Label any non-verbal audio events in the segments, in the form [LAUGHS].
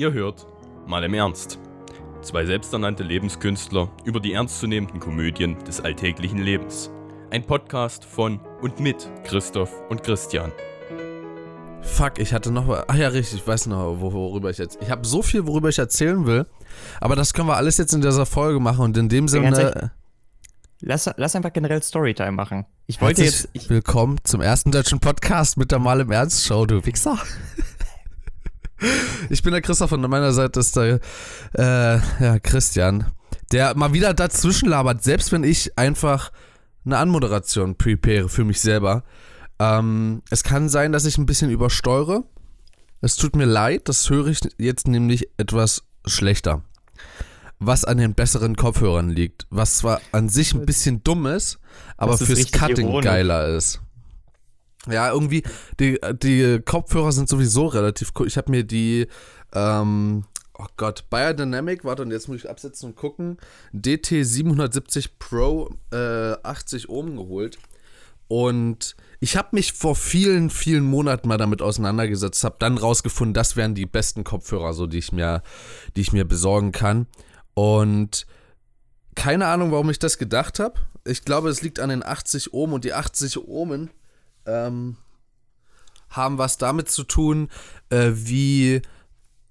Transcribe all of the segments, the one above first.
Ihr hört mal im Ernst. Zwei selbsternannte Lebenskünstler über die ernstzunehmenden Komödien des alltäglichen Lebens. Ein Podcast von und mit Christoph und Christian. Fuck, ich hatte noch. Ach ja, richtig, ich weiß noch, worüber ich jetzt. Ich habe so viel, worüber ich erzählen will. Aber das können wir alles jetzt in dieser Folge machen und in dem Sinne. Lass, lass einfach generell Storytime machen. Ich wollte Herzlich jetzt. Ich, willkommen zum ersten deutschen Podcast mit der Mal im Ernst Show, du Wichser. Ich bin der Christoph und an meiner Seite ist der äh, ja, Christian, der mal wieder dazwischen labert, selbst wenn ich einfach eine Anmoderation prepare für mich selber. Ähm, es kann sein, dass ich ein bisschen übersteuere. Es tut mir leid, das höre ich jetzt nämlich etwas schlechter. Was an den besseren Kopfhörern liegt. Was zwar an sich ein bisschen dumm ist, aber ist fürs Cutting ironisch. geiler ist. Ja, irgendwie, die, die Kopfhörer sind sowieso relativ cool. Ich habe mir die, ähm, oh Gott, Biodynamic, warte, und jetzt muss ich absetzen und gucken, DT770 Pro äh, 80 Ohm geholt. Und ich habe mich vor vielen, vielen Monaten mal damit auseinandergesetzt, habe dann rausgefunden, das wären die besten Kopfhörer, so die ich mir, die ich mir besorgen kann. Und keine Ahnung, warum ich das gedacht habe. Ich glaube, es liegt an den 80 Ohm und die 80 Ohmen ähm, haben was damit zu tun, äh, wie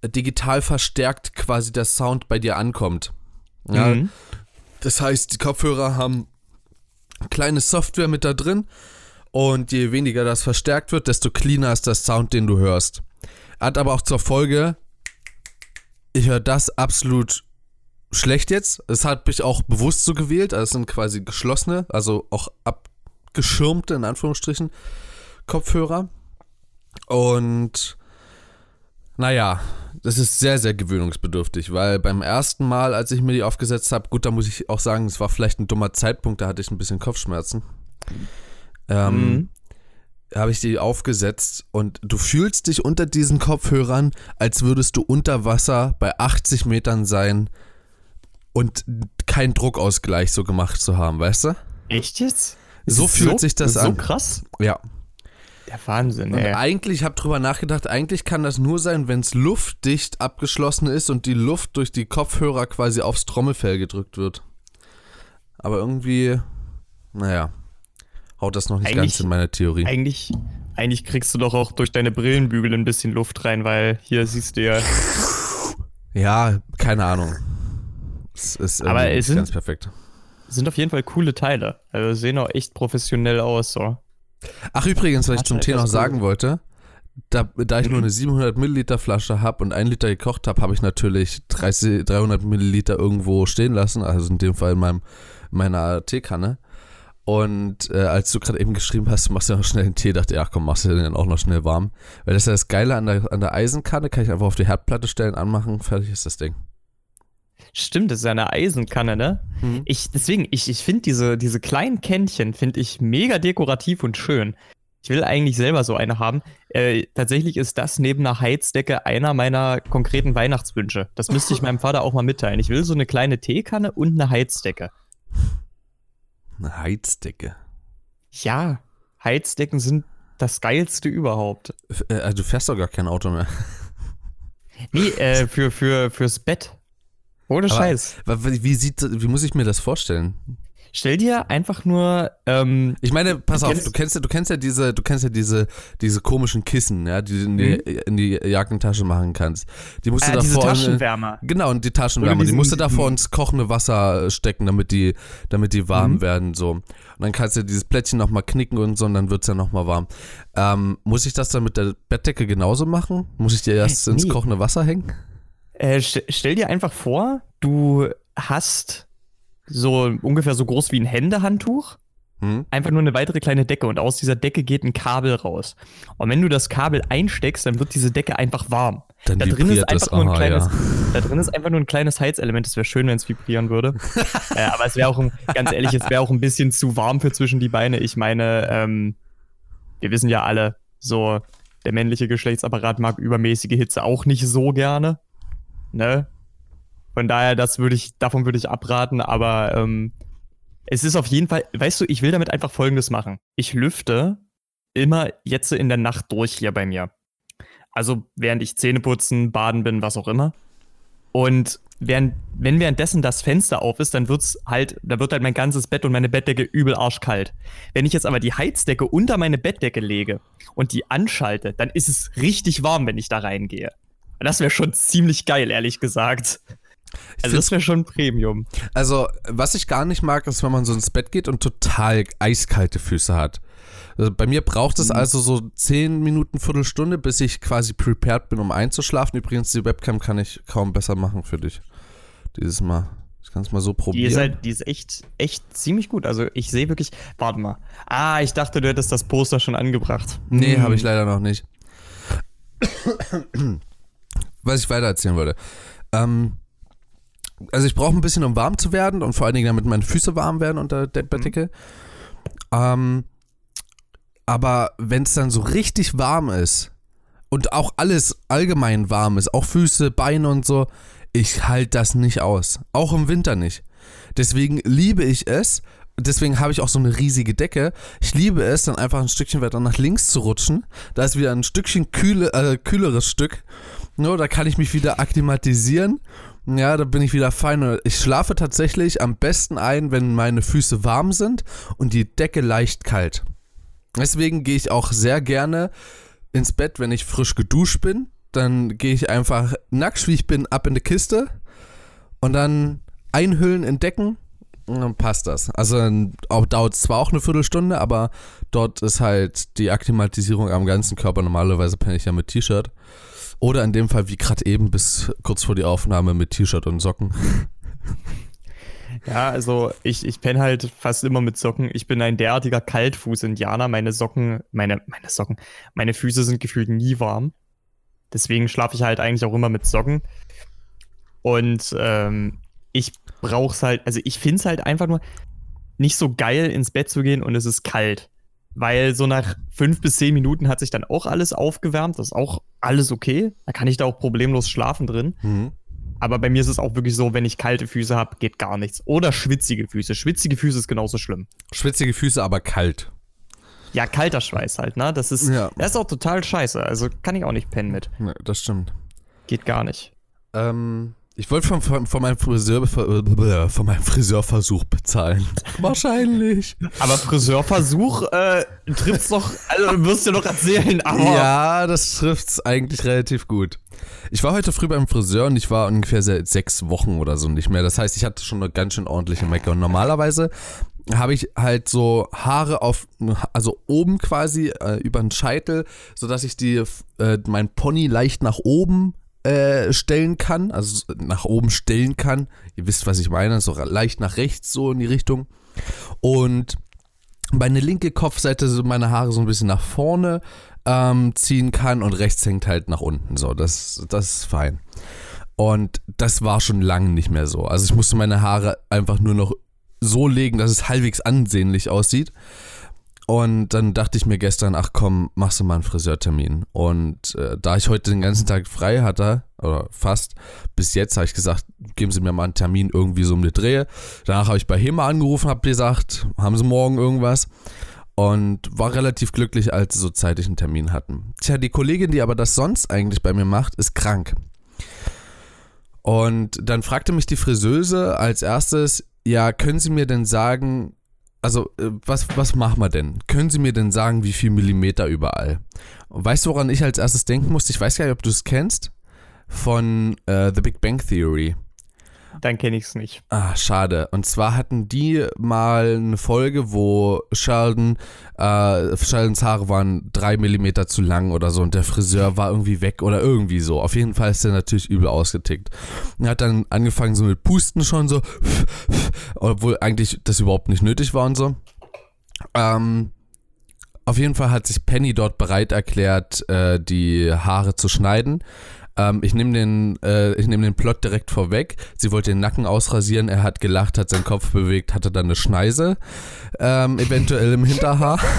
digital verstärkt quasi der Sound bei dir ankommt. Ja, Mhm. das heißt, die Kopfhörer haben kleine Software mit da drin und je weniger das verstärkt wird, desto cleaner ist der Sound, den du hörst. Hat aber auch zur Folge, ich höre das absolut schlecht jetzt. Das habe ich auch bewusst so gewählt. Also es sind quasi geschlossene, also auch abgeschirmte, in Anführungsstrichen, Kopfhörer. Und naja, das ist sehr, sehr gewöhnungsbedürftig, weil beim ersten Mal, als ich mir die aufgesetzt habe, gut, da muss ich auch sagen, es war vielleicht ein dummer Zeitpunkt, da hatte ich ein bisschen Kopfschmerzen. Ähm, Mhm. habe ich die aufgesetzt und du fühlst dich unter diesen Kopfhörern, als würdest du unter Wasser bei 80 Metern sein und keinen Druckausgleich so gemacht zu haben, weißt du? Echt jetzt? So fühlt sich das so an. krass. Ja. Der Wahnsinn, Und ey. eigentlich, ich habe drüber nachgedacht, eigentlich kann das nur sein, wenn es luftdicht abgeschlossen ist und die Luft durch die Kopfhörer quasi aufs Trommelfell gedrückt wird. Aber irgendwie, naja, haut das noch nicht Eigentlich- ganz in meine Theorie. Eigentlich, eigentlich kriegst du doch auch durch deine Brillenbügel ein bisschen Luft rein, weil hier siehst du ja. Ja, keine Ahnung. Es ist Aber es nicht sind- ganz perfekt. Sind auf jeden Fall coole Teile. Also sehen auch echt professionell aus, so. Ach übrigens, was ich zum Tee noch sagen wollte, da, da ich nur eine 700 Milliliter Flasche habe und ein Liter gekocht habe, habe ich natürlich 30, 300 Milliliter irgendwo stehen lassen, also in dem Fall in meinem, meiner Teekanne. Und äh, als du gerade eben geschrieben hast, du machst ja noch schnell einen Tee, dachte ich, ach komm, machst du den dann auch noch schnell warm. Weil das ist ja das Geile an der, an der Eisenkanne, kann ich einfach auf die Herdplatte stellen, anmachen, fertig ist das Ding. Stimmt, das ist ja eine Eisenkanne, ne? Mhm. Ich, deswegen, ich, ich finde diese, diese kleinen Kännchen, finde ich mega dekorativ und schön. Ich will eigentlich selber so eine haben. Äh, tatsächlich ist das neben einer Heizdecke einer meiner konkreten Weihnachtswünsche. Das müsste ich [LAUGHS] meinem Vater auch mal mitteilen. Ich will so eine kleine Teekanne und eine Heizdecke. Eine Heizdecke. Ja, Heizdecken sind das geilste überhaupt. F äh, also du fährst doch gar kein Auto mehr. Nee, äh, für, für, fürs Bett. Ohne Aber- Scheiß. Wie, sieht, wie muss ich mir das vorstellen? Stell dir einfach nur, ähm, Ich meine, pass Du auf, kennst- du kennst ja, du kennst ja diese, du kennst ja diese, diese komischen Kissen, ja, die du in die, in die Jackentasche machen kannst. Die musst du äh, diese davor. Taschenwärmer. Genau, und die Taschenwärmer, Oder die diesen- musst du davor diesen- ins kochende Wasser stecken, damit die, damit die warm Mhm. werden, so. Und dann kannst du dieses Plättchen nochmal knicken und so, und dann wird's ja nochmal warm. Ähm, muss ich das dann mit der Bettdecke genauso machen? Muss ich dir erst ins Nee. kochende Wasser hängen? Äh, st stell dir einfach vor, du hast so ungefähr so groß wie ein Händehandtuch, Hm? einfach nur eine weitere kleine Decke und aus dieser Decke geht ein Kabel raus. Und wenn du das Kabel einsteckst, dann wird diese Decke einfach warm. Dann Da drin ist einfach nur ein aha, kleines, ja. [LAUGHS] da drin ist einfach nur ein kleines Heizelement. Es wäre schön, wenn es vibrieren würde. [LAUGHS] äh, aber es wäre auch, ein, ganz ehrlich, es wäre auch ein bisschen zu warm für zwischen die Beine. Ich meine, ähm, wir wissen ja alle, so der männliche Geschlechtsapparat mag übermäßige Hitze auch nicht so gerne. Ne? Von daher, das würde ich, davon würde ich abraten, aber ähm, es ist auf jeden Fall, weißt du, ich will damit einfach folgendes machen. Ich lüfte immer jetzt in der Nacht durch hier bei mir. Also während ich Zähne putzen, baden bin, was auch immer. Und während, wenn währenddessen das Fenster auf ist, dann wird's halt, da wird halt mein ganzes Bett und meine Bettdecke übel arschkalt. Wenn ich jetzt aber die Heizdecke unter meine Bettdecke lege und die anschalte, dann ist es richtig warm, wenn ich da reingehe. Das wäre schon ziemlich geil, ehrlich gesagt. Also das wäre schon Premium. Also, was ich gar nicht mag, ist, wenn man so ins Bett geht und total eiskalte Füße hat. Also bei mir braucht es mhm. also so 10 Minuten, Viertelstunde, bis ich quasi prepared bin, um einzuschlafen. Übrigens, die Webcam kann ich kaum besser machen für dich. Dieses Mal. Ich kann es mal so probieren. Die ist, halt, die ist echt, echt ziemlich gut. Also ich sehe wirklich. Warte mal. Ah, ich dachte, du hättest das Poster schon angebracht. Nee, hm. habe ich leider noch nicht. [COUGHS] Was ich weiter erzählen wollte. Ähm, also ich brauche ein bisschen, um warm zu werden und vor allen Dingen, damit meine Füße warm werden unter der Bettdecke. Mhm. Ähm, aber wenn es dann so richtig warm ist und auch alles allgemein warm ist, auch Füße, Beine und so, ich halte das nicht aus. Auch im Winter nicht. Deswegen liebe ich es. Deswegen habe ich auch so eine riesige Decke. Ich liebe es, dann einfach ein Stückchen weiter nach links zu rutschen. Da ist wieder ein Stückchen kühle, äh, kühleres Stück. No, da kann ich mich wieder akklimatisieren ja, da bin ich wieder fein. Ich schlafe tatsächlich am besten ein, wenn meine Füße warm sind und die Decke leicht kalt. Deswegen gehe ich auch sehr gerne ins Bett, wenn ich frisch geduscht bin. Dann gehe ich einfach nackt, wie ich bin, ab in die Kiste und dann einhüllen in Decken und dann passt das. Also dauert es zwar auch eine Viertelstunde, aber dort ist halt die Akklimatisierung am ganzen Körper. Normalerweise penne ich ja mit T-Shirt. Oder in dem Fall wie gerade eben bis kurz vor die Aufnahme mit T-Shirt und Socken. Ja, also ich, ich penne halt fast immer mit Socken. Ich bin ein derartiger Kaltfuß-Indianer. Meine Socken, meine, meine Socken, meine Füße sind gefühlt nie warm. Deswegen schlafe ich halt eigentlich auch immer mit Socken. Und ähm, ich brauch's halt, also ich finde es halt einfach nur nicht so geil, ins Bett zu gehen und es ist kalt. Weil so nach fünf bis zehn Minuten hat sich dann auch alles aufgewärmt. Das ist auch alles okay. Da kann ich da auch problemlos schlafen drin. Mhm. Aber bei mir ist es auch wirklich so, wenn ich kalte Füße habe, geht gar nichts. Oder schwitzige Füße. Schwitzige Füße ist genauso schlimm. Schwitzige Füße, aber kalt. Ja, kalter Schweiß halt, ne? Das ist, ja. das ist auch total scheiße. Also kann ich auch nicht pennen mit. Nee, das stimmt. Geht gar nicht. Ähm, ich wollte von, von, von, meinem Friseur, von meinem Friseurversuch bezahlen. [LAUGHS] Wahrscheinlich. Aber Friseurversuch äh, trifft's doch, also du wirst dir doch erzählen, aber. Ja, das trifft's eigentlich relativ gut. Ich war heute früh beim Friseur und ich war ungefähr seit sechs Wochen oder so nicht mehr. Das heißt, ich hatte schon eine ganz schön ordentliche Mecke. Und normalerweise habe ich halt so Haare auf, also oben quasi äh, über den Scheitel, sodass ich die, äh, mein Pony leicht nach oben äh, stellen kann, also nach oben stellen kann. Ihr wisst, was ich meine, so leicht nach rechts so in die Richtung. Und meine linke Kopfseite so meine Haare so ein bisschen nach vorne ähm, ziehen kann und rechts hängt halt nach unten. So, das, das ist fein. Und das war schon lange nicht mehr so. Also ich musste meine Haare einfach nur noch so legen, dass es halbwegs ansehnlich aussieht. Und dann dachte ich mir gestern, ach komm, machst du mal einen Friseurtermin. Und äh, da ich heute den ganzen Tag frei hatte, oder fast, bis jetzt habe ich gesagt, geben Sie mir mal einen Termin irgendwie so um die Drehe. Danach habe ich bei HEMA angerufen, habe gesagt, haben Sie morgen irgendwas? Und war relativ glücklich, als sie so zeitig einen Termin hatten. Tja, die Kollegin, die aber das sonst eigentlich bei mir macht, ist krank. Und dann fragte mich die Friseuse als erstes, ja, können Sie mir denn sagen, also, äh, was, was machen wir denn? Können Sie mir denn sagen, wie viel Millimeter überall? weißt du, woran ich als erstes denken musste? Ich weiß gar nicht, ob du es kennst. Von äh, The Big Bang Theory. Dann kenne ich es nicht. Ah, schade. Und zwar hatten die mal eine Folge, wo Sheldon, äh, Sheldons Haare waren drei Millimeter zu lang oder so und der Friseur war irgendwie weg oder irgendwie so. Auf jeden Fall ist er natürlich übel ausgetickt. Er hat dann angefangen so mit Pusten schon so, obwohl eigentlich das überhaupt nicht nötig war und so. Ähm, auf jeden Fall hat sich Penny dort bereit erklärt, äh, die Haare zu schneiden. Ähm, ich nehme den, äh, ich nehme den Plot direkt vorweg. Sie wollte den Nacken ausrasieren, er hat gelacht, hat seinen Kopf bewegt, hatte dann eine Schneise, ähm, eventuell im Hinterhaar. [LAUGHS]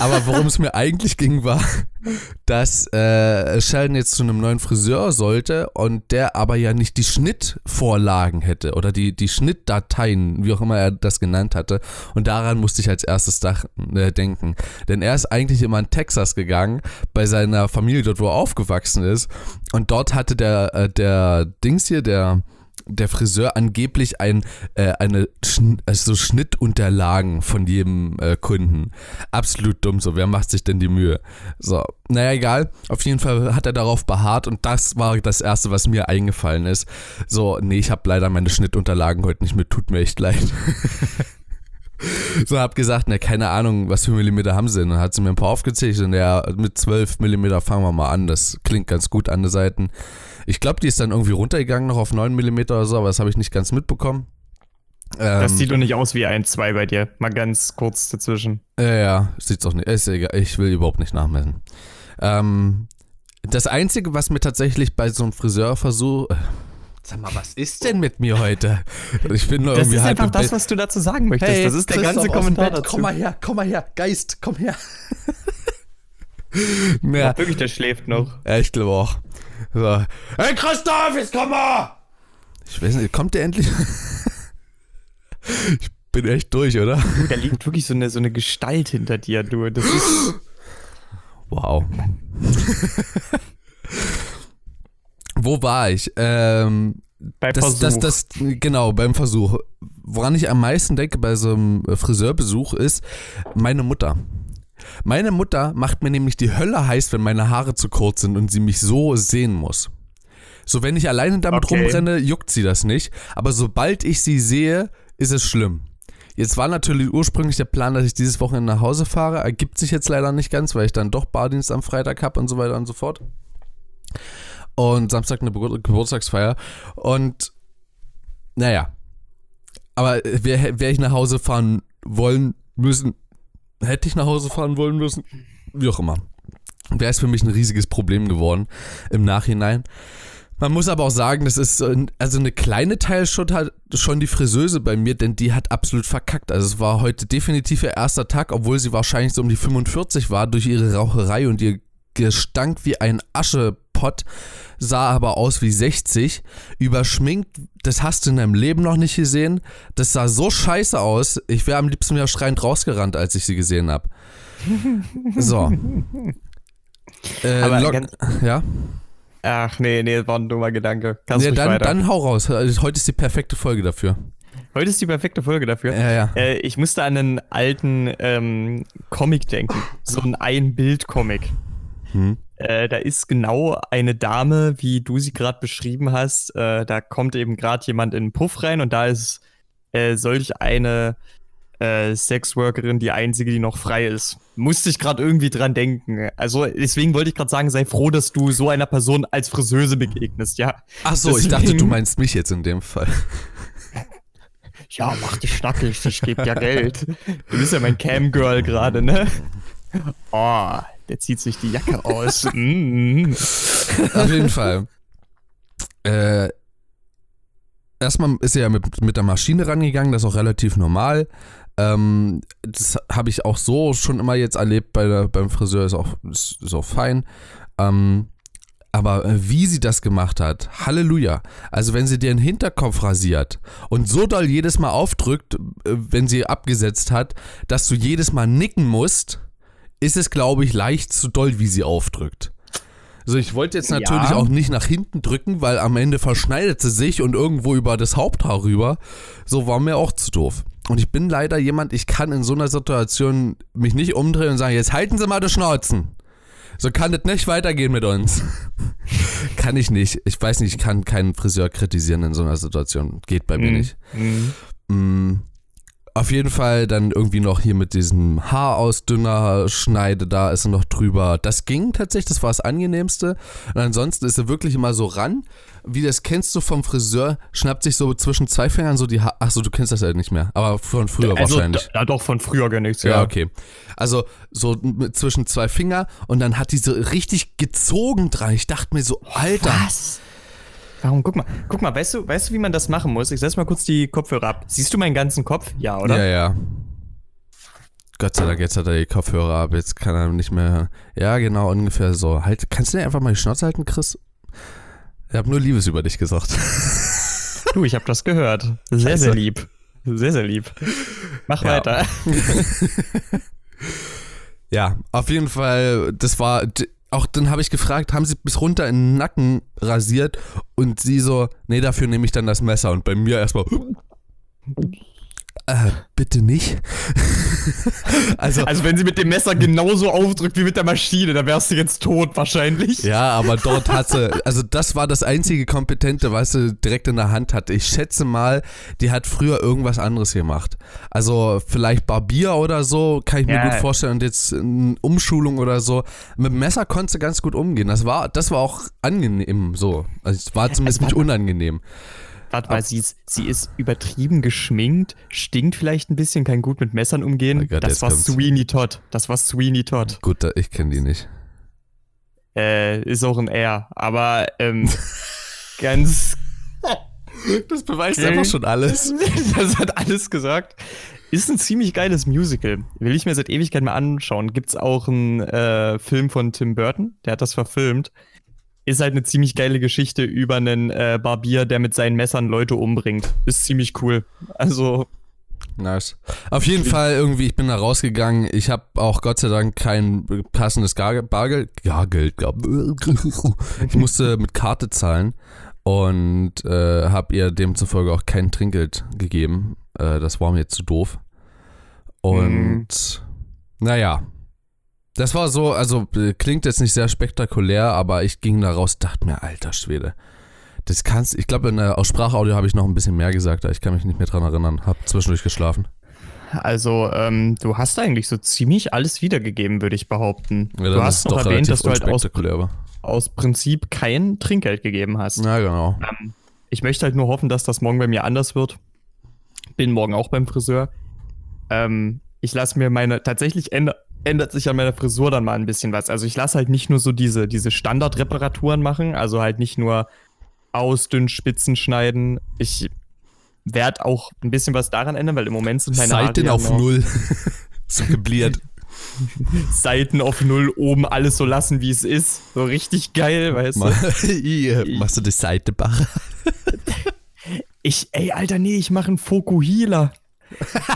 Aber worum es mir eigentlich ging, war, dass äh, Sheldon jetzt zu einem neuen Friseur sollte und der aber ja nicht die Schnittvorlagen hätte oder die, die Schnittdateien, wie auch immer er das genannt hatte. Und daran musste ich als erstes dach, äh, denken. Denn er ist eigentlich immer in Texas gegangen, bei seiner Familie dort, wo er aufgewachsen ist. Und dort hatte der, äh, der Dings hier, der der Friseur angeblich ein, äh, eine Schn also Schnittunterlagen von jedem äh, Kunden. Absolut dumm so. Wer macht sich denn die Mühe? So, naja, egal. Auf jeden Fall hat er darauf beharrt und das war das Erste, was mir eingefallen ist. So, nee, ich habe leider meine Schnittunterlagen heute nicht mit. Tut mir echt leid. [LAUGHS] so hab gesagt, ne, keine Ahnung, was für Millimeter haben sie denn? Dann hat sie mir ein paar aufgezählt und ja, mit 12 Millimeter fangen wir mal an. Das klingt ganz gut an den Seiten. Ich glaube, die ist dann irgendwie runtergegangen noch auf 9 mm oder so, aber das habe ich nicht ganz mitbekommen. das ähm, sieht doch nicht aus wie ein 2 bei dir. Mal ganz kurz dazwischen. Ja, ja, sieht's auch nicht. Ist egal. Ich will überhaupt nicht nachmessen. Ähm, das Einzige, was mir tatsächlich bei so einem Friseurversuch. Sag mal, was ist denn mit mir heute? Ich bin nur das irgendwie ist einfach das, was du dazu sagen möchtest. Hey, das ist der ganze Kommentar dazu. Komm mal her, komm mal her, Geist, komm her. [LAUGHS] ja. Wirklich, der schläft noch. Ja, ich glaube auch. So. Hey Christoph, jetzt komm mal! Ich weiß nicht, kommt der endlich? [LAUGHS] ich bin echt durch, oder? Du, da liegt wirklich so eine, so eine Gestalt hinter dir, du. Das ist. [GASPS] Wow. [LAUGHS] Wo war ich? Ähm, beim das, Versuch. Das, das, genau, beim Versuch. Woran ich am meisten denke bei so einem Friseurbesuch ist meine Mutter. Meine Mutter macht mir nämlich die Hölle heiß, wenn meine Haare zu kurz sind und sie mich so sehen muss. So, wenn ich alleine damit okay. rumrenne, juckt sie das nicht. Aber sobald ich sie sehe, ist es schlimm. Jetzt war natürlich ursprünglich der Plan, dass ich dieses Wochenende nach Hause fahre. Ergibt sich jetzt leider nicht ganz, weil ich dann doch Bardienst am Freitag habe und so weiter und so fort. Und Samstag eine Geburtstagsfeier. Und naja. Aber wäre wär ich nach Hause fahren wollen müssen, hätte ich nach Hause fahren wollen müssen. Wie auch immer. Wäre es für mich ein riesiges Problem geworden im Nachhinein. Man muss aber auch sagen, das ist also eine kleine Teilschuld hat schon die Friseuse bei mir, denn die hat absolut verkackt. Also es war heute definitiv ihr erster Tag, obwohl sie wahrscheinlich so um die 45 war durch ihre Raucherei und ihr Gestank wie ein Aschepott, sah aber aus wie 60, überschminkt, das hast du in deinem Leben noch nicht gesehen. Das sah so scheiße aus, ich wäre am liebsten wieder schreiend rausgerannt, als ich sie gesehen habe. [LAUGHS] So. Äh, aber ganz, ja? Ach nee, nee, war ein dummer Gedanke. Kannst nee, dann, weiter. dann hau raus. Also, heute ist die perfekte Folge dafür. Heute ist die perfekte Folge dafür. Ja, ja. Äh, ich musste an einen alten ähm, Comic denken. So ein Ein-Bild-Comic. Hm. Äh, da ist genau eine Dame, wie du sie gerade beschrieben hast. Äh, da kommt eben gerade jemand in den Puff rein und da ist äh, solch eine äh, Sexworkerin die einzige, die noch frei ist. Musste ich gerade irgendwie dran denken. Also deswegen wollte ich gerade sagen, sei froh, dass du so einer Person als Friseuse begegnest, ja. Ach so, deswegen, ich dachte, du meinst mich jetzt in dem Fall. [LAUGHS] Ja, mach dich schnackig, ich gebe ja Geld. Du bist ja mein Camgirl gerade, ne? [LAUGHS] Oh, der zieht sich die Jacke aus. [LAUGHS] mm. Auf jeden Fall. Äh, erstmal ist er ja mit, mit der Maschine rangegangen, das ist auch relativ normal. Ähm, das habe ich auch so schon immer jetzt erlebt bei der, beim Friseur, ist auch, ist, ist auch fein. Ähm, aber wie sie das gemacht hat, Halleluja. Also wenn sie dir den Hinterkopf rasiert und so doll jedes Mal aufdrückt, äh, wenn sie abgesetzt hat, dass du jedes Mal nicken musst, ist es, glaube ich, leicht zu doll, wie sie aufdrückt. Also ich wollte jetzt natürlich ja. auch nicht nach hinten drücken, weil am Ende verschneidet sie sich und irgendwo über das Haupthaar rüber. So war mir auch zu doof. Und ich bin leider jemand, ich kann in so einer Situation mich nicht umdrehen und sagen, jetzt halten Sie mal die Schnauzen. So kann das nicht weitergehen mit uns. [LAUGHS] kann ich nicht. Ich weiß nicht, ich kann keinen Friseur kritisieren in so einer Situation. Geht bei mir mhm. nicht. Mhm. Auf jeden Fall dann irgendwie noch hier mit diesem Haarausdünner Schneide, da ist er noch drüber. Das ging tatsächlich, das war das angenehmste. Und ansonsten ist er wirklich immer so ran, wie das kennst du vom Friseur, schnappt sich so zwischen zwei Fingern so die Haare. Achso, du kennst das ja nicht mehr, aber von früher also, wahrscheinlich. Ja, doch, von früher gar nichts. Ja, okay. Also so mit zwischen zwei Finger und dann hat die so richtig gezogen dran. Ich dachte mir so, Alter. Was? Warum? Guck mal, guck mal, weißt du, weißt du, wie man das machen muss? Ich setz mal kurz die Kopfhörer ab. Siehst du meinen ganzen Kopf? Ja, oder? Ja, ja. Gott sei Dank, jetzt hat er die Kopfhörer ab, jetzt kann er nicht mehr hören. Ja, genau, ungefähr so. Halt, kannst du dir einfach mal die Schnauze halten, Chris? Ich habe nur Liebes über dich gesagt. [LAUGHS] Du, ich habe das gehört. Sehr, sehr lieb. Sehr, sehr lieb. Mach Ja. weiter. [LAUGHS] Ja, auf jeden Fall, das war, auch dann habe ich gefragt, haben sie bis runter in den Nacken rasiert? Und sie so, nee, dafür nehme ich dann das Messer. Und bei mir erstmal, äh, bitte nicht. [LAUGHS] also, Also, wenn sie mit dem Messer genauso aufdrückt wie mit der Maschine, dann wärst du jetzt tot wahrscheinlich. ja, aber dort hat sie, also das war das einzige Kompetente, was sie direkt in der Hand hatte. Ich schätze mal, die hat früher irgendwas anderes gemacht. Also vielleicht Barbier oder so, kann ich mir Ja. gut vorstellen. Und jetzt eine Umschulung oder so. Mit dem Messer konnte sie ganz gut umgehen. Das war, das war auch angenehm so. Also es war zumindest nicht [LAUGHS] unangenehm. Warte mal, sie ist, sie ist übertrieben geschminkt, stinkt vielleicht ein bisschen, kann gut mit Messern umgehen. Oh Gott, das war kommt's. Sweeney Todd. Das war Sweeney Todd. Gut, da- ich kenne die nicht. Äh, ist auch ein R. Aber ähm, [LAUGHS] ganz. Das beweist Okay. einfach schon alles. [LAUGHS] das hat alles gesagt. Ist ein ziemlich geiles Musical. Will ich mir seit Ewigkeit mal anschauen. Gibt's auch einen äh, Film von Tim Burton, der hat das verfilmt. Ist halt eine ziemlich geile Geschichte über einen äh, Barbier, der mit seinen Messern Leute umbringt. Ist ziemlich cool. Also, Nice. Auf jeden Fall irgendwie, ich bin da rausgegangen. Ich habe auch Gott sei Dank kein passendes Gar Bargeld. Gargeld, glaub. Ich musste mit Karte zahlen und äh, habe ihr demzufolge auch kein Trinkgeld gegeben. Äh, das war mir zu doof. Und naja. Das war so, also äh, klingt jetzt nicht sehr spektakulär, aber ich ging da raus, dachte mir, alter Schwede. Das kannst, ich glaube, in der aus Sprachaudio habe ich noch ein bisschen mehr gesagt, ich kann mich nicht mehr dran erinnern. Hab zwischendurch geschlafen. also ähm, du hast eigentlich so ziemlich alles wiedergegeben, würde ich behaupten. Ja, du hast noch doch erwähnt, dass du halt aus, aus Prinzip kein Trinkgeld gegeben hast. Na genau. Ähm, ich möchte halt nur hoffen, dass das morgen bei mir anders wird. Bin morgen auch beim Friseur. Ähm, ich lasse mir meine, tatsächlich änder, ändert sich an meiner Frisur dann mal ein bisschen was. Also ich lasse halt nicht nur so diese, diese Standardreparaturen machen, also halt nicht nur ausdünnen, Spitzen schneiden. Ich werde auch ein bisschen was daran ändern, weil im Moment sind meine Seiten Haare auf null. [LAUGHS] so gebliert. [LAUGHS] Seiten auf null, oben alles so lassen, wie es ist. So richtig geil, weißt du? Hier, [LAUGHS] Machst du die Seite Bach? Ich, ey, Alter, nee, ich mache einen Fokuhila.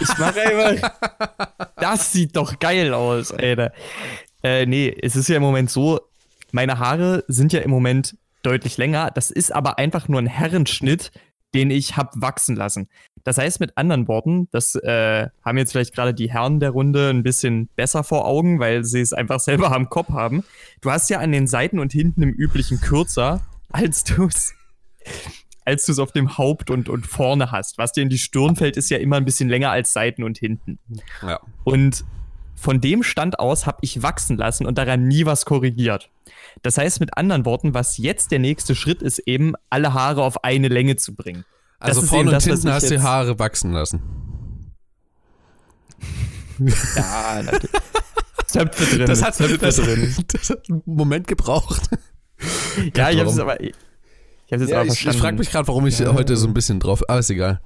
Ich mache einfach. Das sieht doch geil aus, Alter. Äh, nee, es ist ja im Moment so, meine Haare sind ja im Moment deutlich länger. Das ist aber einfach nur ein Herrenschnitt, den ich hab wachsen lassen. Das heißt mit anderen Worten, das äh, haben jetzt vielleicht gerade die Herren der Runde ein bisschen besser vor Augen, weil sie es einfach selber am Kopf haben. Du hast ja an den Seiten und hinten im üblichen kürzer, als du es als du es auf dem Haupt und, und vorne hast. Was dir in die Stirn fällt, ist ja immer ein bisschen länger als Seiten und hinten. Ja. Und von dem Stand aus habe ich wachsen lassen und daran nie was korrigiert. Das heißt mit anderen Worten, was jetzt der nächste Schritt ist, eben alle Haare auf eine Länge zu bringen. Also ist vorne und das, hinten hast du Haare wachsen lassen. [LAUGHS] Ja, natürlich. Das hat, das, drin. das hat einen Moment gebraucht. Ja, ich habe es aber. Ich habe es Ja, aber ich ich verstanden. frage mich gerade, warum ich heute so ein bisschen drauf. Aber ist egal.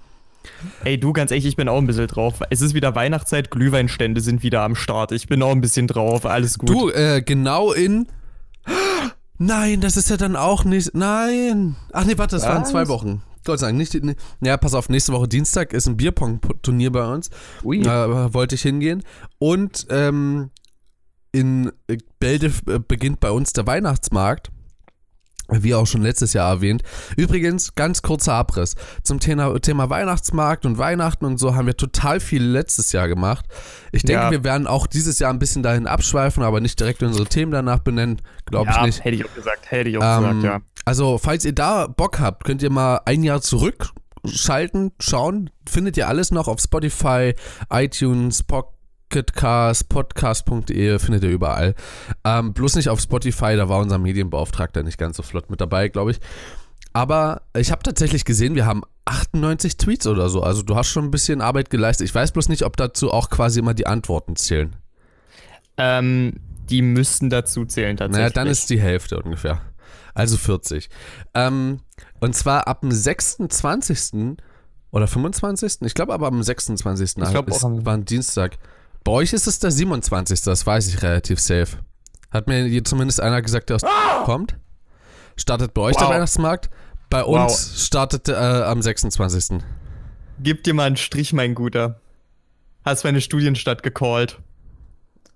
Ey, du, ganz ehrlich, ich bin auch ein bisschen drauf. Es ist wieder Weihnachtszeit, Glühweinstände sind wieder am Start. Ich bin auch ein bisschen drauf, alles gut. Du, äh, genau in. Nein, das ist ja dann auch nicht. Nein. Ach nee, warte, das waren Was? zwei Wochen. Gott sei Dank nicht. ne- Ja, pass auf, nächste Woche Dienstag ist ein Bierpong-Turnier bei uns. Ui. Da wollte ich hingehen. Und ähm, in äh, Bälde äh, beginnt bei uns der Weihnachtsmarkt. Wie auch schon letztes Jahr erwähnt. Übrigens, ganz kurzer Abriss. Zum Thema, Thema Weihnachtsmarkt und Weihnachten und so haben wir total viel letztes Jahr gemacht. Ich denke, Ja. wir werden auch dieses Jahr ein bisschen dahin abschweifen, aber nicht direkt unsere Themen danach benennen. Glaube ja, ich nicht. hätte ich auch gesagt, hätte ich auch Ähm, gesagt, ja. Also, falls ihr da Bock habt, könnt ihr mal ein Jahr zurück schalten, schauen. Findet ihr alles noch auf Spotify, iTunes, Pocketcast, podcast.de, findet ihr überall. Ähm, bloß nicht auf Spotify, da war unser Medienbeauftragter nicht ganz so flott mit dabei, glaube ich. Aber ich habe tatsächlich gesehen, wir haben 98 Tweets oder so. Also du hast schon ein bisschen Arbeit geleistet. Ich weiß bloß nicht, ob dazu auch quasi immer die Antworten zählen. Ähm, die müssten dazu zählen tatsächlich. Naja, dann ist die Hälfte ungefähr. Also 40. Ähm, und zwar ab dem 26. oder 25. Ich glaube aber am 26. Ich glaub ist, auch am- war ein Dienstag. Bei euch ist es der 27. Das weiß ich relativ safe. Hat mir hier zumindest einer gesagt, der aus kommt. Startet bei euch der Wow. Weihnachtsmarkt. Bei Wow. uns startet äh, am 26. Gib dir mal einen Strich, mein Guter. Hast meine Studienstadt gecallt.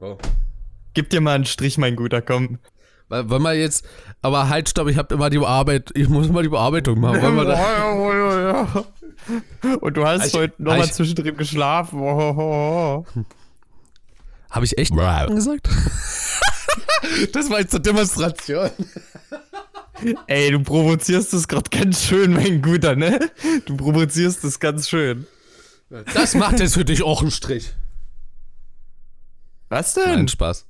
Oh. Gib dir mal einen Strich, mein Guter, komm. Weil, wollen wir jetzt, aber halt, stopp, ich habe immer die Bearbeitung, ich muss mal die Bearbeitung machen. Wollen wir da, [LAUGHS] Und du hast Ich- heute nochmal zwischendrin geschlafen. Oh. [LAUGHS] habe ich echt gesagt? [LAUGHS] das war jetzt zur Demonstration. [LAUGHS] Ey, du provozierst das gerade ganz schön, mein Guter, ne? Du provozierst das ganz schön. Das macht jetzt für dich auch einen Strich. Was Nein, denn? Spaß.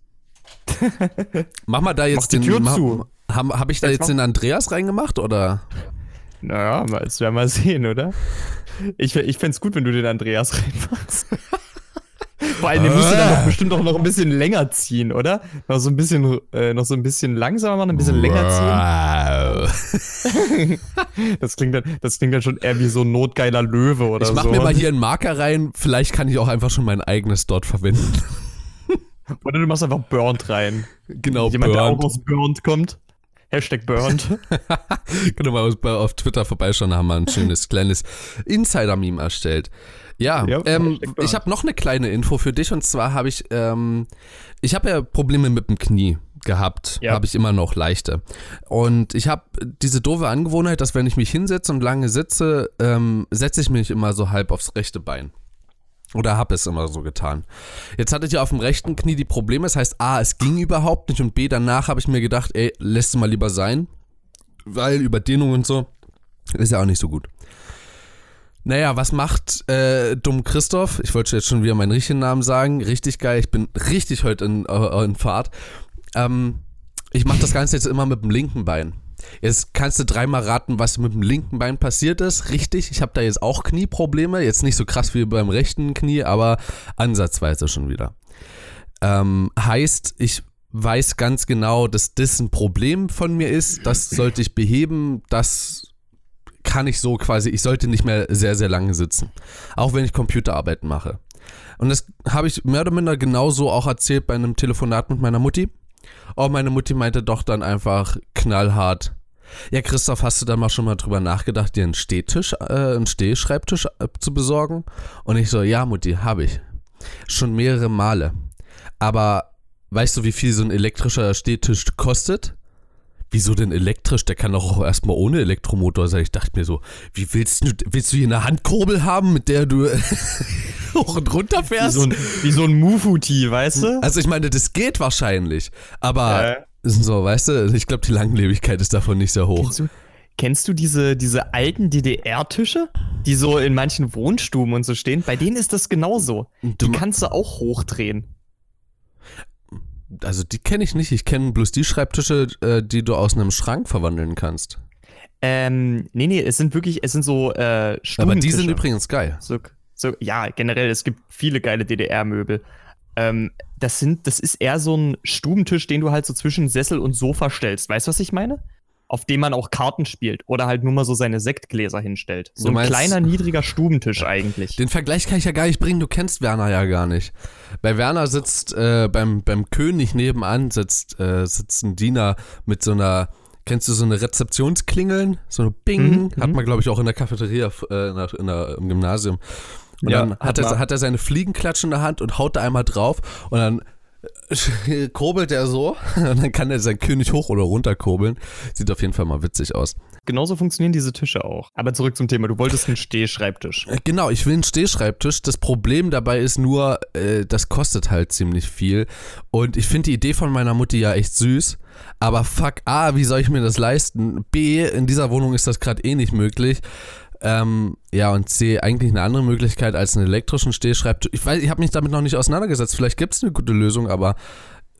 Mach mal da jetzt Mach die den. Tür zu. Habe hab ich da Jetzt jetzt den Andreas reingemacht oder? Naja, das werden wir sehen, oder? Ich, ich fänd's gut, wenn du den Andreas reinmachst. [LAUGHS] Vor allem, den musst du dann Ah. doch bestimmt auch noch ein bisschen länger ziehen, oder? Noch so ein bisschen, äh, noch so ein bisschen langsamer machen, ein bisschen länger ziehen. Wow. [LAUGHS] Das klingt dann, das klingt dann schon eher wie so ein notgeiler Löwe oder Ich mach so. mir mal hier einen Marker rein. Vielleicht kann ich auch einfach schon mein eigenes dort verwenden. [LAUGHS] Oder du machst einfach Burnt rein. genau, Jemand, der auch Burnt. aus Burnt kommt. Hashtag Burnt. Könnt [LAUGHS] ihr mal auf, auf Twitter vorbeischauen, da haben wir ein schönes kleines Insider-Meme erstellt. Ja, Ja, ähm, ich habe noch eine kleine Info für dich und zwar habe ich, ähm, ich habe ja Probleme mit dem Knie gehabt, Ja. habe ich immer noch leichte. Und ich habe diese doofe Angewohnheit, dass wenn ich mich hinsetze und lange sitze, ähm, setze ich mich immer so halb aufs rechte Bein. Oder habe es immer so getan. Jetzt hatte ich ja auf dem rechten Knie die Probleme. Das heißt, A, es ging überhaupt nicht und B, danach habe ich mir gedacht, ey, lässt es mal lieber sein. Weil Überdehnung und so ist ja auch nicht so gut. Naja, was macht äh, dumm Christoph? Ich wollte jetzt schon wieder meinen richtigen Namen sagen. Richtig geil, ich bin richtig heute in, äh, in Fahrt. Ähm, ich mache das Ganze jetzt immer mit dem linken Bein. Jetzt kannst du dreimal raten, was mit dem linken Bein passiert ist. Richtig, ich habe da jetzt auch Knieprobleme. Jetzt nicht so krass wie beim rechten Knie, aber ansatzweise schon wieder. Ähm, heißt, ich weiß ganz genau, dass das ein Problem von mir ist. Das sollte ich beheben. Das kann ich so quasi, ich sollte nicht mehr sehr, sehr lange sitzen. Auch wenn ich Computerarbeiten mache. Und das habe ich mehr oder minder genauso auch erzählt bei einem Telefonat mit meiner Mutti. Oh, meine Mutti meinte doch dann einfach knallhart. Ja, Christoph, hast du da mal schon mal drüber nachgedacht, dir einen Stehtisch, äh, einen Stehschreibtisch äh, zu besorgen? Und ich so, ja, Mutti, habe ich. Schon mehrere Male. Aber weißt du, wie viel so ein elektrischer Stehtisch kostet? Wieso denn elektrisch? Der kann doch auch erstmal ohne Elektromotor sein. Ich dachte mir so, wie willst du, willst du hier eine Handkurbel haben, mit der du [LAUGHS] hoch und runter Wie fährst? so ein, wie so ein Mufuti, weißt du? Also ich meine, das geht wahrscheinlich, aber Äh. so, weißt du, ich glaube, die Langlebigkeit ist davon nicht sehr hoch. Kennst du, kennst du diese, diese alten DDR-Tische, die so in manchen Wohnstuben und so stehen? Bei denen ist das genauso. Du, Die kannst du auch hochdrehen. Also die kenne ich nicht. Ich kenne bloß die Schreibtische, äh, die du aus einem Schrank verwandeln kannst. Ähm, nee, nee, es sind wirklich, es sind so äh, Aber die sind übrigens geil. So, so, ja, generell, es gibt viele geile DDR-Möbel. Ähm, das sind, das ist eher so ein Stubentisch, den du halt so zwischen Sessel und Sofa stellst. Weißt du, was ich meine? Auf dem man auch Karten spielt oder halt nur mal so seine Sektgläser hinstellt. So ein kleiner, niedriger Stubentisch eigentlich. Den Vergleich kann ich ja gar nicht bringen. Du kennst Werner ja gar nicht. Bei Werner sitzt äh, beim, beim König nebenan sitzt, äh, sitzt ein Diener mit so einer, kennst du so eine Rezeptionsklingeln? So eine Bing. Mhm, hat mhm. man, glaube ich, auch in der Cafeteria äh, in der, in der, im Gymnasium. Und Ja, dann hat hat er, hat er seine Fliegenklatsch in der Hand und haut da einmal drauf und dann [LAUGHS] kurbelt er so [LAUGHS] und dann kann er seinen König hoch oder runter kurbeln. Sieht auf jeden Fall mal witzig aus. Genauso funktionieren diese Tische auch. Aber zurück zum Thema. Du wolltest einen Stehschreibtisch. Äh, Genau, ich will einen Stehschreibtisch. Das Problem dabei ist nur, äh, das kostet halt ziemlich viel. Und ich finde die Idee von meiner Mutti ja echt süß. Aber fuck, A, wie soll ich mir das leisten? B, in dieser Wohnung ist das gerade eh nicht möglich. Ähm, ja, und C, eigentlich eine andere Möglichkeit als einen elektrischen Stehschreibtisch. Ich weiß, ich habe mich damit noch nicht auseinandergesetzt. Vielleicht gibt es eine gute Lösung, aber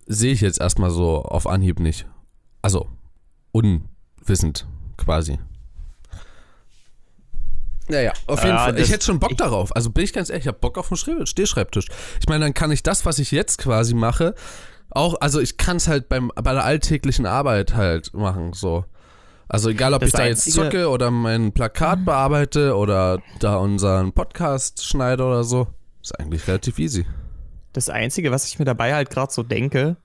sehe ich jetzt erstmal so auf Anhieb nicht. Also, unwissend quasi. Naja, auf jeden Ja, Fall. Ich hätte schon Bock darauf. Also bin ich ganz ehrlich, ich habe Bock auf einen Schreib- Stehschreibtisch. Ich meine, dann kann ich das, was ich jetzt quasi mache, auch, also ich kann es halt beim, bei der alltäglichen Arbeit halt machen, so. Also egal, ob Das ich da jetzt zocke oder mein Plakat bearbeite oder da unseren Podcast schneide oder so, ist eigentlich relativ easy. Das Einzige, was ich mir dabei halt gerade so denke,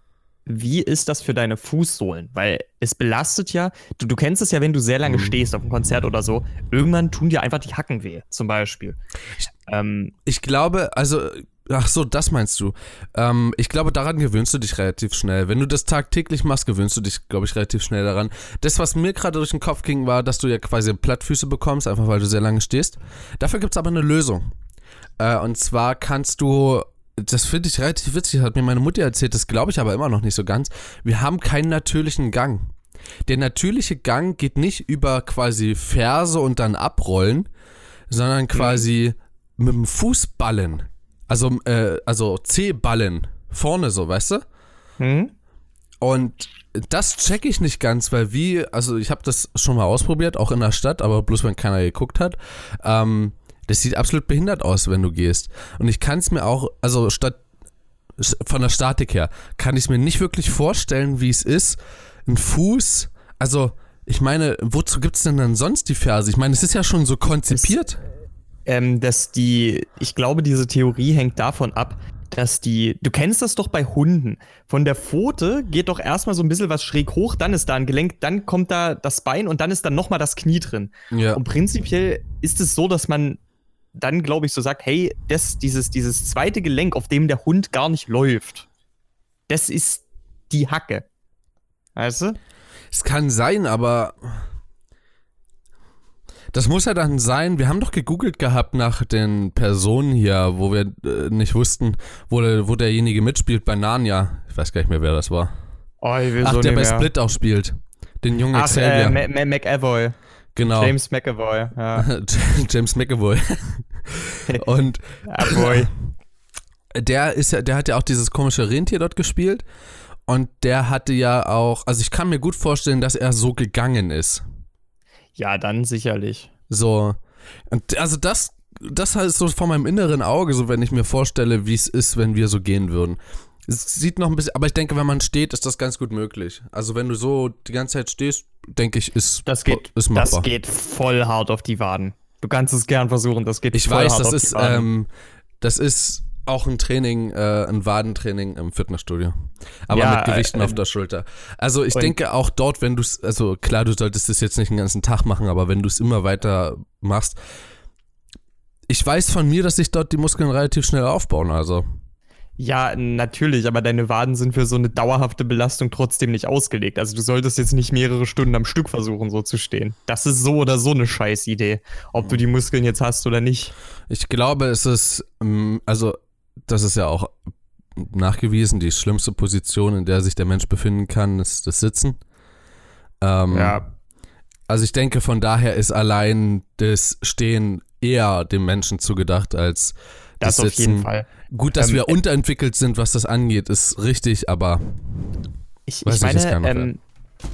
wie ist das für deine Fußsohlen? Weil es belastet ja, du, du kennst es ja, wenn du sehr lange stehst auf einem Konzert oder so, irgendwann tun dir einfach die Hacken weh, zum Beispiel. Ähm, Ich glaube, also, ach so, das meinst du. Ähm, ich glaube, daran gewöhnst du dich relativ schnell. Wenn du das tagtäglich machst, gewöhnst du dich, glaube ich, relativ schnell daran. Das, was mir gerade durch den Kopf ging, war, dass du ja quasi Plattfüße bekommst, einfach weil du sehr lange stehst. Dafür gibt es aber eine Lösung. Äh, und zwar kannst du, das finde ich relativ witzig, hat mir meine Mutter erzählt, das glaube ich aber immer noch nicht so ganz. Wir haben keinen natürlichen Gang. Der natürliche Gang geht nicht über quasi Ferse und dann abrollen, sondern quasi mit dem Fußballen. Also, äh, also C-Ballen. Vorne so, weißt du? hm? Und das check ich nicht ganz, weil wie, also ich habe das schon mal ausprobiert, auch in der Stadt, aber bloß wenn keiner geguckt hat. Ähm, das sieht absolut behindert aus, wenn du gehst. Und ich kann es mir auch, also statt von der Statik her, kann ich es mir nicht wirklich vorstellen, wie es ist, ein Fuß, also ich meine, wozu gibt es denn dann sonst die Ferse? Ich meine, es ist ja schon so konzipiert. Ähm, dass die, ich glaube, diese Theorie hängt davon ab, dass die, du kennst das doch bei Hunden. Von der Pfote geht doch erstmal so ein bisschen was schräg hoch, dann ist da ein Gelenk, dann kommt da das Bein und dann ist dann nochmal das Knie drin. ja. Und prinzipiell ist es so, dass man dann, glaube ich, so sagt, hey, das, dieses, dieses zweite Gelenk, auf dem der Hund gar nicht läuft, das ist die Hacke. Weißt du? Es kann sein, aber das muss ja dann sein. Wir haben doch gegoogelt gehabt nach den Personen hier, wo wir äh, nicht wussten, wo, der, wo derjenige mitspielt bei Narnia. Ich weiß gar nicht mehr, wer das war. Oh, ich will Ach, so der bei mehr. Split auch spielt. Den jungen Ach, Xavier. äh, Ma- Ma- McAvoy. genau. James McAvoy. Ja. [LAUGHS] James McAvoy. [LAUGHS] Und der ist ja, der hat ja auch dieses komische Rentier dort gespielt. Und der hatte ja auch, also ich kann mir gut vorstellen, dass er so gegangen ist. Ja, dann sicherlich. So. Und also das, das ist so vor meinem inneren Auge, so wenn ich mir vorstelle, wie es ist, wenn wir so gehen würden. Es sieht noch ein bisschen, aber ich denke, wenn man steht, ist das ganz gut möglich. Also wenn du so die ganze Zeit stehst, denke ich, ist, Das geht, ist machbar. das geht voll hart auf die Waden. Du kannst es gern versuchen, das geht ich voll weiß, hart das auf ist, die Waden. ähm, das ist auch ein Training, äh, ein Wadentraining im Fitnessstudio. Aber Ja, mit Gewichten äh, auf der Schulter. Also ich denke auch dort, wenn du es, also klar, du solltest es jetzt nicht den ganzen Tag machen, aber wenn du es immer weiter machst, ich weiß von mir, dass sich dort die Muskeln relativ schnell aufbauen, also. Ja, natürlich, aber deine Waden sind für so eine dauerhafte Belastung trotzdem nicht ausgelegt. Also du solltest jetzt nicht mehrere Stunden am Stück versuchen, so zu stehen. Das ist so oder so eine Scheißidee, ob du die Muskeln jetzt hast oder nicht. Ich glaube, es ist, ähm, also, das ist ja auch nachgewiesen, die schlimmste Position, in der sich der Mensch befinden kann, ist das Sitzen. Ähm, Also ich denke, von daher ist allein das Stehen eher dem Menschen zugedacht als das, das auf jeden Sitzen. Fall. Gut, dass Ähm, wir unterentwickelt sind, was das angeht, ist richtig, aber Ich, ich meine, noch, ähm,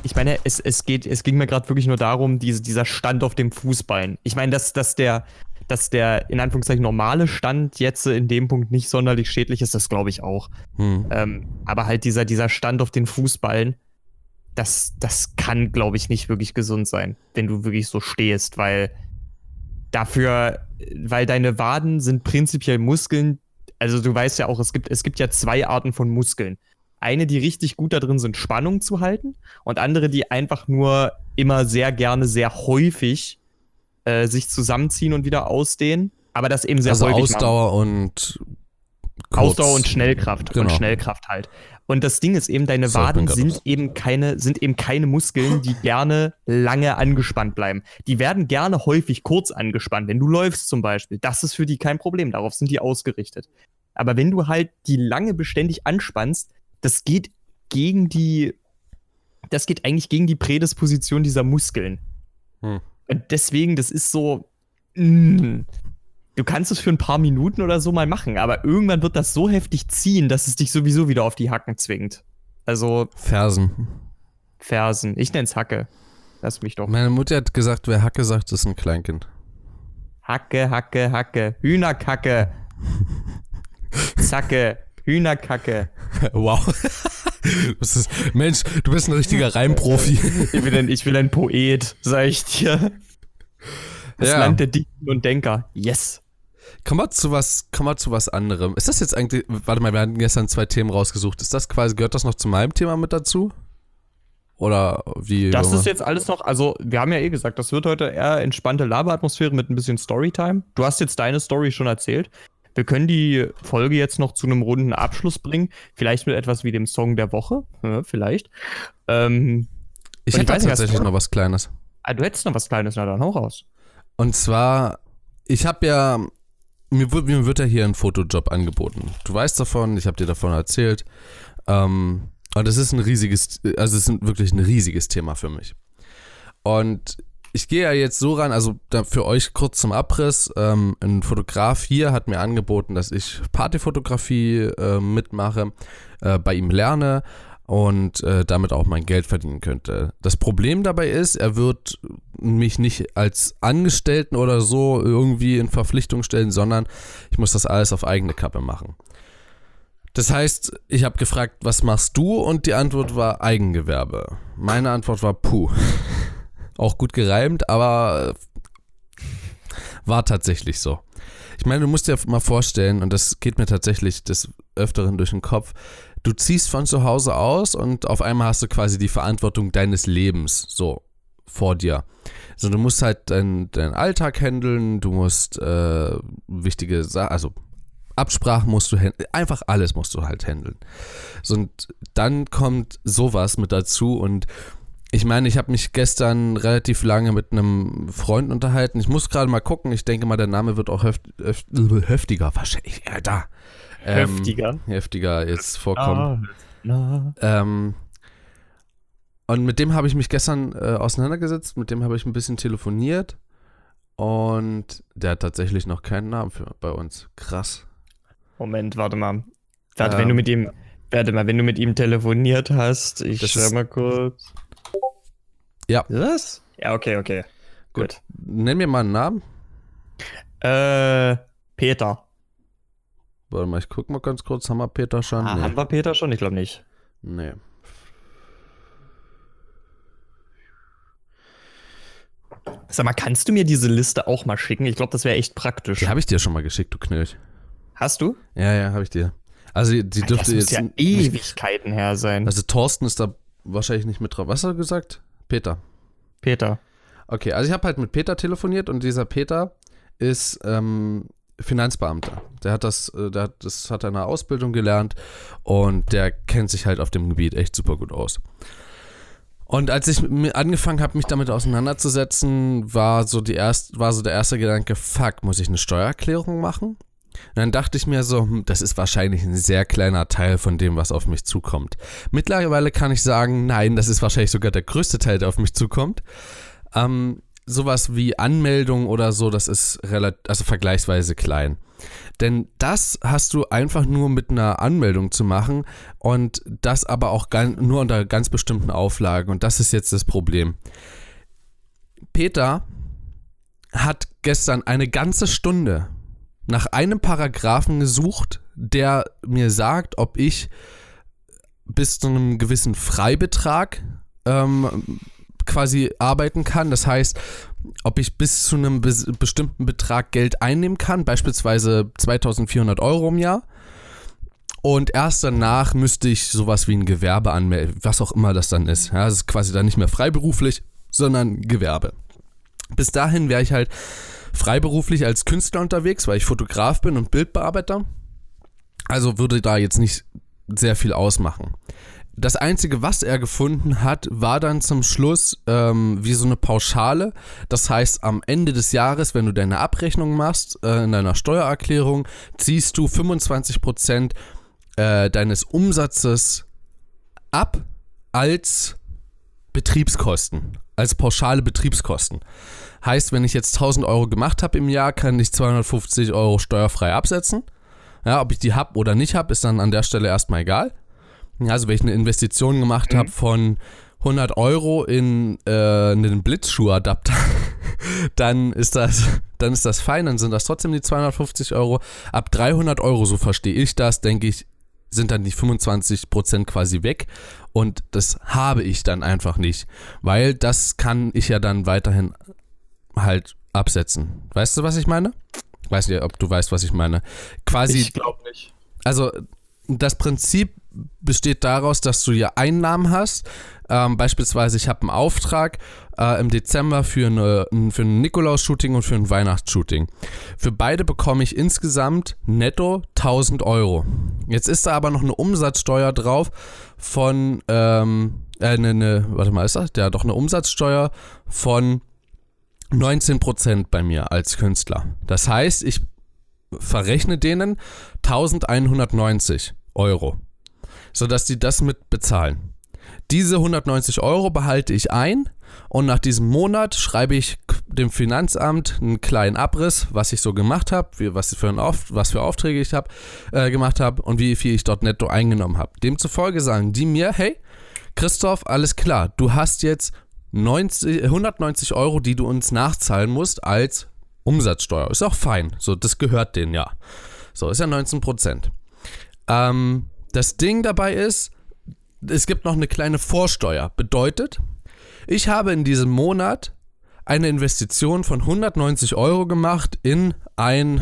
ich meine, es, es geht, es ging mir gerade wirklich nur darum, diese, dieser Stand auf dem Fußbein. Ich meine, dass, dass der, dass der in Anführungszeichen normale Stand jetzt in dem Punkt nicht sonderlich schädlich ist, das glaube ich auch. hm, Ähm, aber halt dieser, dieser Stand auf den Fußballen, das, das kann, glaube ich, nicht wirklich gesund sein, wenn du wirklich so stehst, weil dafür, weil deine Waden sind prinzipiell Muskeln. Also du weißt ja auch, es gibt, es gibt ja zwei Arten von Muskeln. Eine, die richtig gut da drin sind, Spannung zu halten, und andere, die einfach nur immer sehr gerne, sehr häufig äh, sich zusammenziehen und wieder ausdehnen. Aber das eben sehr also häufig machen. Ausdauer und kurz. Ausdauer und Schnellkraft und Genau. Schnellkraft halt. Und das Ding ist eben, deine So, Waden sind eben keine, sind eben keine Muskeln, die gerne lange angespannt bleiben. Die werden gerne häufig kurz angespannt. Wenn du läufst zum Beispiel, das ist für die kein Problem. Darauf sind die ausgerichtet. Aber wenn du halt die lange beständig anspannst, das geht gegen die, das geht eigentlich gegen die Prädisposition dieser Muskeln. Hm. Und deswegen, das ist so, mm, du kannst es für ein paar Minuten oder so mal machen, aber irgendwann wird das so heftig ziehen, dass es dich sowieso wieder auf die Hacken zwingt. Also Fersen. Fersen. Ich nenn's Hacke. Lass mich doch. Meine Mutter hat gesagt, wer Hacke sagt, ist ein Kleinkind. Hacke, Hacke, Hacke. Hühnerkacke. [LAUGHS] Zacke. Hühnerkacke. [LAUGHS] Wow. [LAUGHS] Das ist, Mensch, du bist ein richtiger Reimprofi. Ich bin ein, ich bin ein Poet, sag ich dir. Das Ja. Land der Dichten und Denker. Yes. Kommen wir zu was, kommen wir zu was anderem. Ist das jetzt eigentlich, warte mal, wir hatten gestern zwei Themen rausgesucht. Ist das quasi, gehört das noch zu meinem Thema mit dazu? Oder wie? Das ist jetzt alles noch, also wir haben ja eh gesagt, das wird heute eher entspannte Laberatmosphäre mit ein bisschen Storytime. Du hast jetzt deine Story schon erzählt. Wir können die Folge jetzt noch zu einem runden Abschluss bringen. Vielleicht mit etwas wie dem Song der Woche. Ja, vielleicht. Ähm, ich hätte ich tatsächlich noch was Kleines. ah, du hättest noch was Kleines, na dann hau raus. Und zwar, ich habe ja, mir wird, mir wird ja hier ein Fotojob angeboten. Du weißt davon, ich habe dir davon erzählt. Ähm, und das ist ein riesiges, also es ist wirklich ein riesiges Thema für mich. Und ich gehe ja jetzt so ran, also für euch kurz zum Abriss. Ähm, ein Fotograf hier hat mir angeboten, dass ich Partyfotografie äh, mitmache, äh, bei ihm lerne und äh, damit auch mein Geld verdienen könnte. Das Problem dabei ist, er wird mich nicht als Angestellten oder so irgendwie in Verpflichtung stellen, sondern ich muss das alles auf eigene Kappe machen. Das heißt, ich habe gefragt, was machst du? Und die Antwort war Eigengewerbe. Meine Antwort war puh. [LAUGHS] Auch gut gereimt, aber äh, war tatsächlich so. Ich meine, du musst dir mal vorstellen, und das geht mir tatsächlich des Öfteren durch den Kopf, du ziehst von zu Hause aus und auf einmal hast du quasi die Verantwortung deines Lebens so vor dir. So, du musst halt deinen deinen Alltag handeln, du musst äh, wichtige Sachen, also Absprachen musst du handeln, einfach alles musst du halt handeln. So, und dann kommt sowas mit dazu und ich meine, ich habe mich gestern relativ lange mit einem Freund unterhalten. Ich muss gerade mal gucken. Ich denke mal, der Name wird auch höft, höft, heftiger wahrscheinlich. Ja, da. Ähm, Heftiger. Heftiger jetzt vorkommen. Ah. Ähm, und mit dem habe ich mich gestern äh, auseinandergesetzt. Mit dem habe ich ein bisschen telefoniert. Und der hat tatsächlich noch keinen Namen für bei uns. Krass. Moment, warte mal. Warte, Ähm. wenn du mit ihm, warte mal, wenn du mit ihm telefoniert hast, ich Das schau mal kurz. Ja. Was? Ja, okay, okay. Gut. Nenn mir mal einen Namen. Äh, Peter. Warte mal, ich guck mal ganz kurz. Haben wir Peter schon? Ah, Haben wir Peter schon? Ich glaube nicht. Nee. Sag mal, kannst du mir diese Liste auch mal schicken? Ich glaube, das wäre echt praktisch. Die habe ich dir schon mal geschickt, du Knilch. Hast du? Ja, ja, habe ich dir. Also, die das dürfte muss jetzt. ja nicht- Ewigkeiten her sein. Also, Thorsten ist da wahrscheinlich nicht mit drauf. Was hat er gesagt? Peter. Peter. Okay, also ich habe halt mit Peter telefoniert und dieser Peter ist ähm, Finanzbeamter. Der hat das, äh, der hat, das hat in einer Ausbildung gelernt und der kennt sich halt auf dem Gebiet echt super gut aus. Und als ich angefangen habe, mich damit auseinanderzusetzen, war so die erst, war so der erste Gedanke, fuck, muss ich eine Steuererklärung machen? Und dann dachte ich mir so, hm, das ist wahrscheinlich ein sehr kleiner Teil von dem, was auf mich zukommt. Mittlerweile kann ich sagen, nein, das ist wahrscheinlich sogar der größte Teil, der auf mich zukommt. Ähm, sowas wie Anmeldung oder so, das ist relativ, also vergleichsweise klein. Denn das hast du einfach nur mit einer Anmeldung zu machen und das aber auch nur unter ganz bestimmten Auflagen. Und das ist jetzt das Problem. Peter hat gestern eine ganze Stunde nach einem Paragraphen gesucht, der mir sagt, ob ich bis zu einem gewissen Freibetrag ähm, quasi arbeiten kann. Das heißt, ob ich bis zu einem bes bestimmten Betrag Geld einnehmen kann, beispielsweise 2400 Euro im Jahr. Und erst danach müsste ich sowas wie ein Gewerbe anmelden, was auch immer das dann ist. Ja, das ist quasi dann nicht mehr freiberuflich, sondern Gewerbe. Bis dahin wäre ich halt freiberuflich als Künstler unterwegs, weil ich Fotograf bin und Bildbearbeiter. Also würde da jetzt nicht sehr viel ausmachen. Das Einzige, was er gefunden hat, war dann zum Schluss ähm, wie so eine Pauschale. Das heißt, am Ende des Jahres, wenn du deine Abrechnung machst, äh, in deiner Steuererklärung, ziehst du 25% äh, deines Umsatzes ab als Betriebskosten. als pauschale Betriebskosten. Heißt, wenn ich jetzt 1000 Euro gemacht habe im Jahr, kann ich 250 Euro steuerfrei absetzen. Ja, ob ich die habe oder nicht habe, ist dann an der Stelle erstmal egal. Also wenn ich eine Investition gemacht mhm. habe von 100 Euro in äh, einen Blitzschuhadapter, [LAUGHS] dann ist das, dann ist das fein, dann sind das trotzdem die 250 Euro. Ab 300 Euro, so verstehe ich das, denke ich, sind dann die 25 Prozent quasi weg und das habe ich dann einfach nicht, weil das kann ich ja dann weiterhin halt absetzen. Weißt du, was ich meine? Weiß nicht, ob du weißt, was ich meine. Quasi. Ich glaube nicht. Also das Prinzip besteht daraus, dass du ja Einnahmen hast. Ähm, beispielsweise, ich habe einen Auftrag äh, im Dezember für, eine, für ein Nikolaus-Shooting und für ein Weihnachtsshooting. Für beide bekomme ich insgesamt netto 1000 Euro. Jetzt ist da aber noch eine Umsatzsteuer drauf von, ähm, äh, ne, ne, warte mal, ist das? Ja, doch eine Umsatzsteuer von 19% bei mir als Künstler. Das heißt, ich verrechne denen 1190 Euro, sodass die das mit bezahlen. Diese 190 Euro behalte ich ein und nach diesem Monat schreibe ich dem Finanzamt einen kleinen Abriss, was ich so gemacht habe, was, für was für Aufträge ich habe, äh, gemacht habe und wie viel ich dort netto eingenommen habe. Demzufolge sagen die mir, hey, Christoph, alles klar, du hast jetzt 90, 190 Euro, die du uns nachzahlen musst als Umsatzsteuer. Ist auch fein. So, das gehört denen ja. So, ist ja 19 Prozent. Ähm, das Ding dabei ist, es gibt noch eine kleine Vorsteuer. Bedeutet, ich habe in diesem Monat eine Investition von 190 Euro gemacht in ein.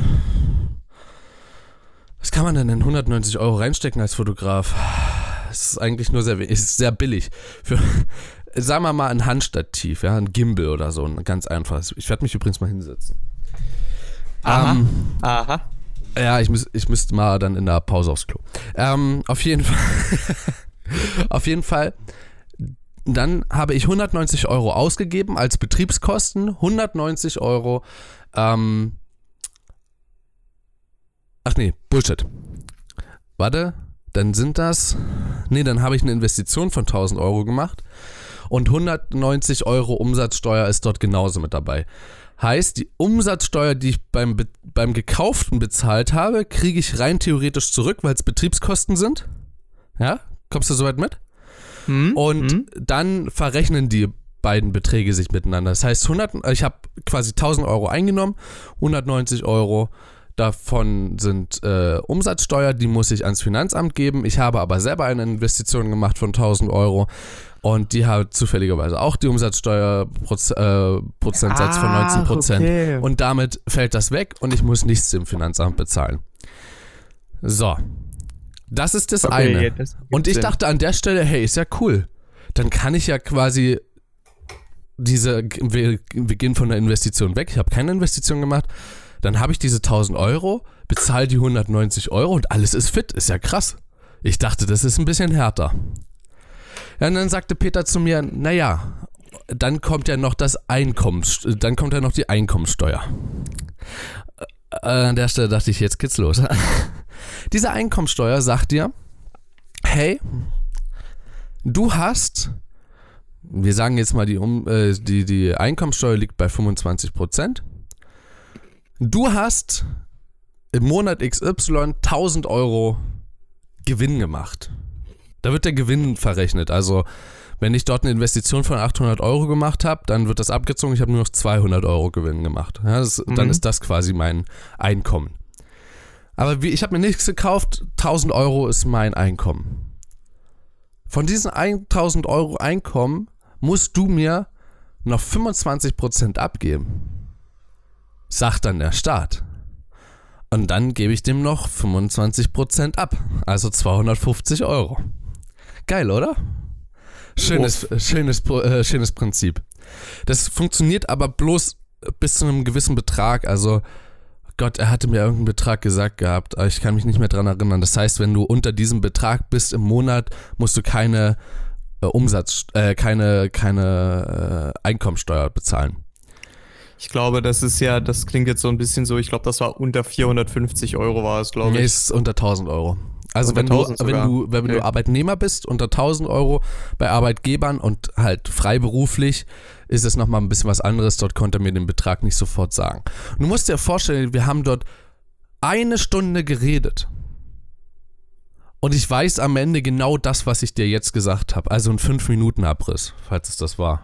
Was kann man denn in 190 Euro reinstecken als Fotograf? Das ist eigentlich nur sehr, ist sehr billig. Für, sagen wir mal ein Handstativ, ja, ein Gimbal oder so, ein ganz einfaches. Ich werde mich übrigens mal hinsetzen. Aha. Ähm, Aha. Ja, ich, müß, ich müsste mal dann in der Pause aufs Klo. Ähm, auf jeden Fall. [LAUGHS] auf jeden Fall. Dann habe ich 190 Euro ausgegeben als Betriebskosten. 190 Euro. Ähm, ach nee, Bullshit. Warte, dann sind das. Nee, dann habe ich eine Investition von 1000 Euro gemacht. Und 190 Euro Umsatzsteuer ist dort genauso mit dabei. Heißt, die Umsatzsteuer, die ich beim, beim Gekauften bezahlt habe, kriege ich rein theoretisch zurück, weil es Betriebskosten sind. Ja? Kommst du soweit mit? Hm, und hm. dann verrechnen die beiden Beträge sich miteinander. Das heißt, 100, ich habe quasi 1000 Euro eingenommen, 190 Euro davon sind äh, Umsatzsteuer, die muss ich ans Finanzamt geben. Ich habe aber selber eine Investition gemacht von 1000 Euro und die hat zufälligerweise auch die Umsatzsteuerprozentsatz äh, von 19 Prozent. Okay. Und damit fällt das weg und ich muss nichts dem Finanzamt bezahlen. So. Das ist das okay, eine. Das und ich Sinn. dachte an der Stelle, hey, ist ja cool. Dann kann ich ja quasi diese, wir, wir gehen von der Investition weg. Ich habe keine Investition gemacht. Dann habe ich diese 1000 Euro, bezahle die 190 Euro und alles ist fit. Ist ja krass. Ich dachte, das ist ein bisschen härter. Und dann sagte Peter zu mir, naja, dann kommt ja noch das Einkommens, dann kommt ja noch die Einkommenssteuer. Äh, an der Stelle dachte ich, jetzt geht's los. [LAUGHS] Diese Einkommenssteuer sagt dir, hey, du hast, wir sagen jetzt mal, die, um, äh, die, die Einkommenssteuer liegt bei 25 Prozent. Du hast im Monat XY 1000 Euro Gewinn gemacht. Da wird der Gewinn verrechnet. Also wenn ich dort eine Investition von 800 Euro gemacht habe, dann wird das abgezogen. Ich habe nur noch 200 Euro Gewinn gemacht. Ja, das, mhm. Dann ist das quasi mein Einkommen. Aber wie, ich habe mir nichts gekauft. 1000 Euro ist mein Einkommen. Von diesen 1000 Euro Einkommen musst du mir noch 25% abgeben. Sagt dann der Staat. Und dann gebe ich dem noch 25% ab. Also 250 Euro. Geil, oder? Schönes, schönes, äh, schönes Prinzip. Das funktioniert aber bloß bis zu einem gewissen Betrag. Also, Gott, er hatte mir irgendeinen Betrag gesagt gehabt, aber ich kann mich nicht mehr dran erinnern. Das heißt, wenn du unter diesem Betrag bist im Monat, musst du keine äh, Umsatz, äh, keine, keine äh, Einkommensteuer bezahlen. Ich glaube, das ist ja, das klingt jetzt so ein bisschen so, ich glaube, das war unter 450 Euro war es, glaube ich. Nee, ist unter 1000 Euro. Also wenn du, 1000 wenn du, wenn Okay. du Arbeitnehmer bist, unter 1000 Euro bei Arbeitgebern und halt freiberuflich, ist es nochmal ein bisschen was anderes. Dort konnte er mir den Betrag nicht sofort sagen. Und du musst dir vorstellen, wir haben dort eine Stunde geredet. Und ich weiß am Ende genau das, was ich dir jetzt gesagt habe. Also ein 5-Minuten-Abriss, falls es das war.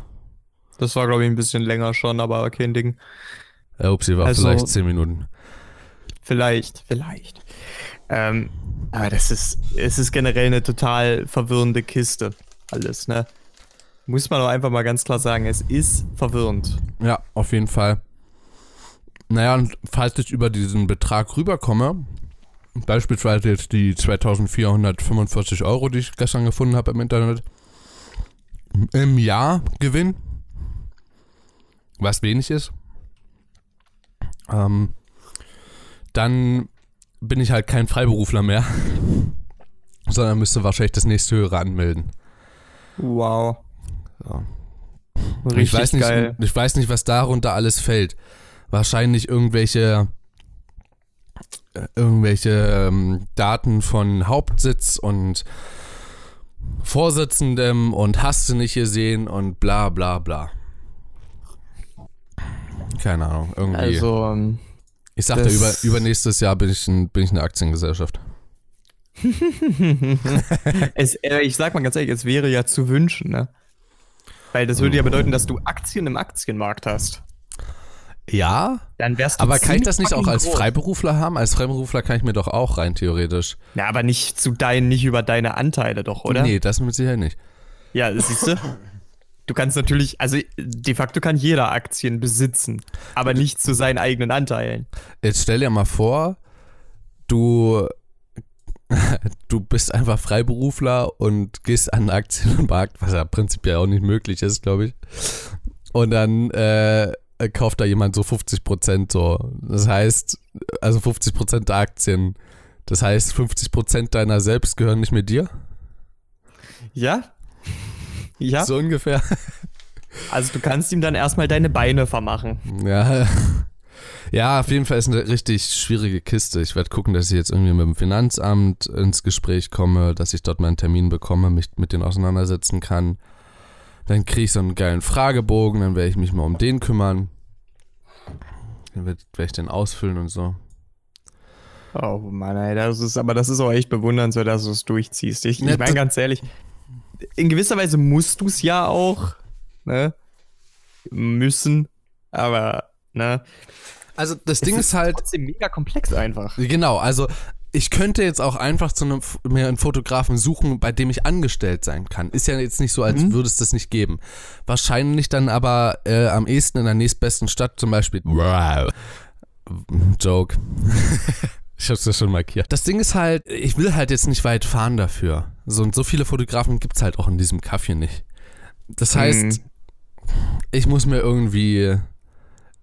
Das war, glaube ich, ein bisschen länger schon, aber kein Ding. Ja, upsie, war Also- vielleicht 10 Minuten. Vielleicht, vielleicht. Ähm, aber das ist, es ist generell eine total verwirrende Kiste. Alles, ne? Muss man doch einfach mal ganz klar sagen, es ist verwirrend. Ja, auf jeden Fall. Naja, und falls ich über diesen Betrag rüberkomme, beispielsweise jetzt die 2445 Euro, die ich gestern gefunden habe im Internet, im Jahr Gewinn, was wenig ist, ähm, dann bin ich halt kein Freiberufler mehr, [LAUGHS] sondern müsste wahrscheinlich das nächste höhere anmelden. Wow. Richtig ich weiß nicht, geil. ich weiß nicht, was darunter alles fällt. Wahrscheinlich irgendwelche äh, irgendwelche ähm, Daten von Hauptsitz und Vorsitzendem und hast du nicht gesehen und bla bla bla. Keine Ahnung, irgendwie. Also, ähm, ich sagte, das- über, übernächstes Jahr bin ich, ein, bin ich eine Aktiengesellschaft. [LAUGHS] es, äh, ich sag mal ganz ehrlich, es wäre ja zu wünschen, ne? Weil das würde ja bedeuten, dass du Aktien im Aktienmarkt hast. Ja, Dann wärst du aber kann ich das nicht auch als groß. Freiberufler haben? Als Freiberufler kann ich mir doch auch rein theoretisch. Na, aber nicht zu deinen, nicht über deine Anteile doch, oder? Nee, das mit Sicherheit nicht. Ja, siehst du. [LAUGHS] Du kannst natürlich, also de facto kann jeder Aktien besitzen, aber nicht zu seinen eigenen Anteilen. Jetzt stell dir mal vor, du, [LAUGHS] du bist einfach Freiberufler und gehst an den Aktienmarkt, was ja prinzipiell auch nicht möglich ist, glaube ich. Und dann äh, kauft da jemand so 50 Prozent so. Das heißt, also 50 Prozent der Aktien. Das heißt, 50 Prozent deiner selbst gehören nicht mehr dir? Ja? Ja, So ungefähr. also du kannst ihm dann erstmal deine Beine vermachen. Ja. Ja, auf jeden Fall ist eine richtig schwierige Kiste. Ich werde gucken, dass ich jetzt irgendwie mit dem Finanzamt ins Gespräch komme, dass ich dort meinen Termin bekomme, mich mit denen auseinandersetzen kann. Dann kriege ich so einen geilen Fragebogen, dann werde ich mich mal um den kümmern. Dann werde werd ich den ausfüllen und so. Oh Mann, ey, das ist, aber das ist auch echt bewundernswert, dass du es durchziehst. Ich, ich meine ganz ehrlich, in gewisser Weise musst du es ja auch, ne? Müssen, aber, ne? Also das Es Ding ist halt, trotzdem mega komplex einfach. Genau, also ich könnte jetzt auch einfach zu einem, mir einen Fotografen suchen, bei dem ich angestellt sein kann. Ist ja jetzt nicht so, als Mhm. würde es das nicht geben. Wahrscheinlich dann aber äh, am ehesten in der nächstbesten Stadt, zum Beispiel. Wow. Joke. [LAUGHS] ich hab's ja schon markiert. Das Ding ist halt, ich will halt jetzt nicht weit fahren dafür. So und so viele Fotografen gibt's halt auch in diesem Kaffee nicht. Das heißt, Mhm. ich muss mir irgendwie,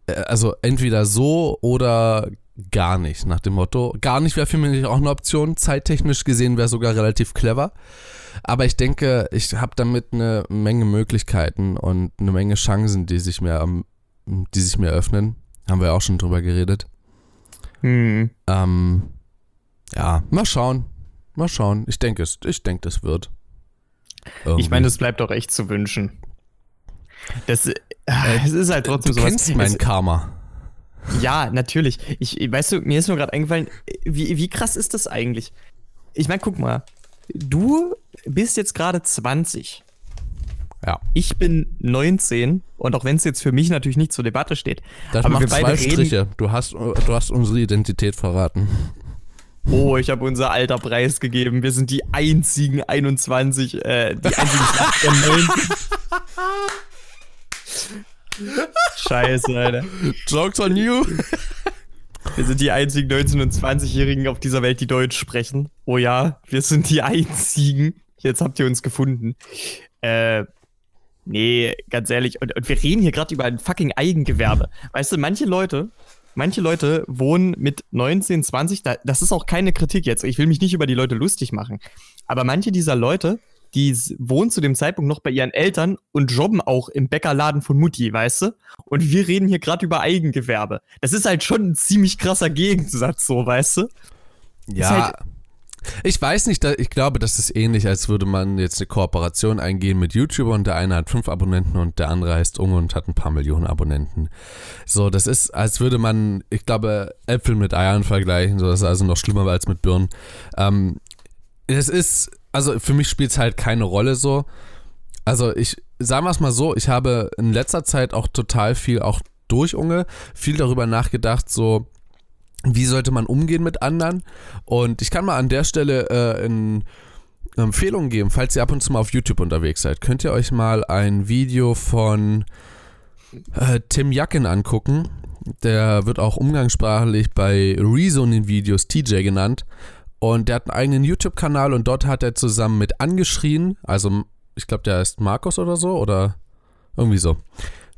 äh, also entweder so oder gar nicht, nach dem Motto. Gar nicht wäre für mich auch eine Option. Zeittechnisch gesehen wäre sogar relativ clever. Aber ich denke, ich habe damit eine Menge Möglichkeiten und eine Menge Chancen, die sich mir, die sich mir öffnen. Haben wir auch schon drüber geredet. Hm. Ähm, ja, mal schauen. Mal schauen. Ich denke, es, ich denke, das wird. Ich meine, das bleibt doch echt zu wünschen. Das, äh, es ist halt trotzdem du sowas. kennst mein es, Karma. Ja, natürlich. Ich, weißt du, mir ist nur gerade eingefallen, wie, wie krass ist das eigentlich? Ich meine, guck mal, du bist jetzt gerade 20. Ja. Ich bin 19 und auch wenn es jetzt für mich natürlich nicht zur Debatte steht, Das aber macht wir beide zwei reden, Striche. Du hast, du hast unsere Identität verraten. Oh, ich habe unser Alter preisgegeben. Wir sind die einzigen 21, äh, die einzigen der 19. Scheiße, Alter. Jokes on you. Wir sind die einzigen 19- und 20-Jährigen auf dieser Welt, die Deutsch sprechen. Oh ja, wir sind die einzigen. Jetzt habt ihr uns gefunden. Äh, nee, ganz ehrlich. Und, und wir reden hier gerade über ein fucking Eigengewerbe. Weißt du, manche Leute, manche Leute wohnen mit 19, 20, da, das ist auch keine Kritik jetzt. Ich will mich nicht über die Leute lustig machen. Aber manche dieser Leute, die wohnen zu dem Zeitpunkt noch bei ihren Eltern und jobben auch im Bäckerladen von Mutti, weißt du? Und wir reden hier gerade über Eigengewerbe. Das ist halt schon ein ziemlich krasser Gegensatz, so, weißt du? Ja, halt- Ich weiß nicht, ich glaube, das ist ähnlich, als würde man jetzt eine Kooperation eingehen mit YouTuber und der eine hat fünf Abonnenten und der andere heißt Unge und hat ein paar Millionen Abonnenten. So, das ist, als würde man, ich glaube, Äpfel mit Eiern vergleichen, so das ist also noch schlimmer als mit Birnen. Ähm, es ist, also für mich spielt es halt keine Rolle so. Also ich, sagen wir es mal so, ich habe in letzter Zeit auch total viel, auch durch Unge, viel darüber nachgedacht, so, wie sollte man umgehen mit anderen? Und ich kann mal an der Stelle äh, in Empfehlungen geben, falls ihr ab und zu mal auf YouTube unterwegs seid. Könnt ihr euch mal ein Video von äh, Tim Jacken angucken. Der wird auch umgangssprachlich bei Rezo in Videos TJ genannt. Und der hat einen eigenen YouTube-Kanal und dort hat er zusammen mit Angeschrien, also ich glaube, der heißt Markus oder so, oder irgendwie so.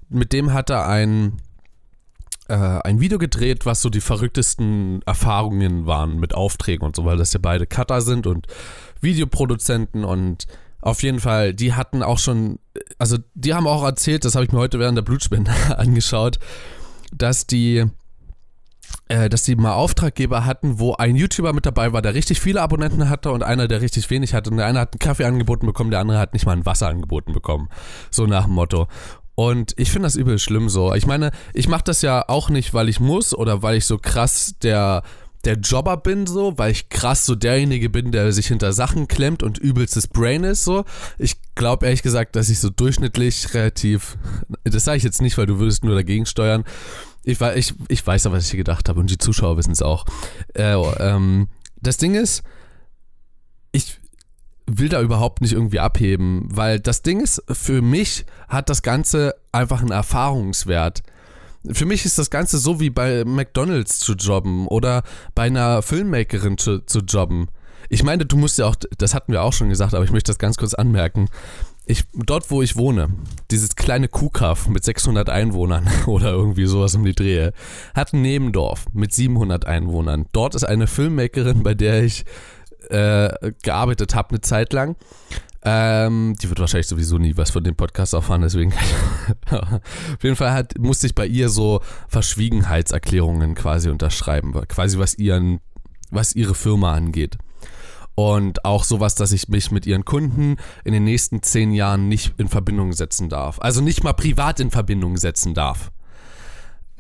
Mit dem hat er ein äh, ein Video gedreht, was so die verrücktesten Erfahrungen waren mit Aufträgen und so, weil das ja beide Cutter sind und Videoproduzenten und auf jeden Fall, die hatten auch schon, also die haben auch erzählt, das habe ich mir heute während der Blutspende [LAUGHS] angeschaut, dass die äh, dass die mal Auftraggeber hatten, wo ein YouTuber mit dabei war, der richtig viele Abonnenten hatte und einer, der richtig wenig hatte. Und der eine hat einen Kaffee angeboten bekommen, der andere hat nicht mal ein Wasser angeboten bekommen. So nach dem Motto. Und ich finde das übel schlimm so. Ich meine, ich mache das ja auch nicht, weil ich muss oder weil ich so krass der der Jobber bin, so, weil ich krass so derjenige bin, der sich hinter Sachen klemmt und übelstes Brain ist, so. Ich glaube ehrlich gesagt, dass ich so durchschnittlich relativ, das sage ich jetzt nicht, weil du würdest nur dagegen steuern. Ich, ich, ich weiß ja, was ich gedacht habe und die Zuschauer wissen es auch. Äh, ähm, das Ding ist, ich, will da überhaupt nicht irgendwie abheben, weil das Ding ist, für mich hat das Ganze einfach einen Erfahrungswert. Für mich ist das Ganze so wie bei McDonalds zu jobben oder bei einer Filmmakerin zu, zu jobben. Ich meine, du musst ja auch, das hatten wir auch schon gesagt, aber ich möchte das ganz kurz anmerken. Ich, dort, wo ich wohne, dieses kleine Kuhkaff mit 600 Einwohnern [LAUGHS] oder irgendwie sowas um die Drehe, hat ein Nebendorf mit 700 Einwohnern. Dort ist eine Filmmakerin, bei der ich äh, gearbeitet habe eine Zeit lang. Ähm, die wird wahrscheinlich sowieso nie was von dem Podcast erfahren, deswegen. [LAUGHS] Auf jeden Fall hat, musste ich bei ihr so Verschwiegenheitserklärungen quasi unterschreiben, quasi was ihren, was ihre Firma angeht. Und auch sowas, dass ich mich mit ihren Kunden in den nächsten zehn Jahren nicht in Verbindung setzen darf. Also nicht mal privat in Verbindung setzen darf.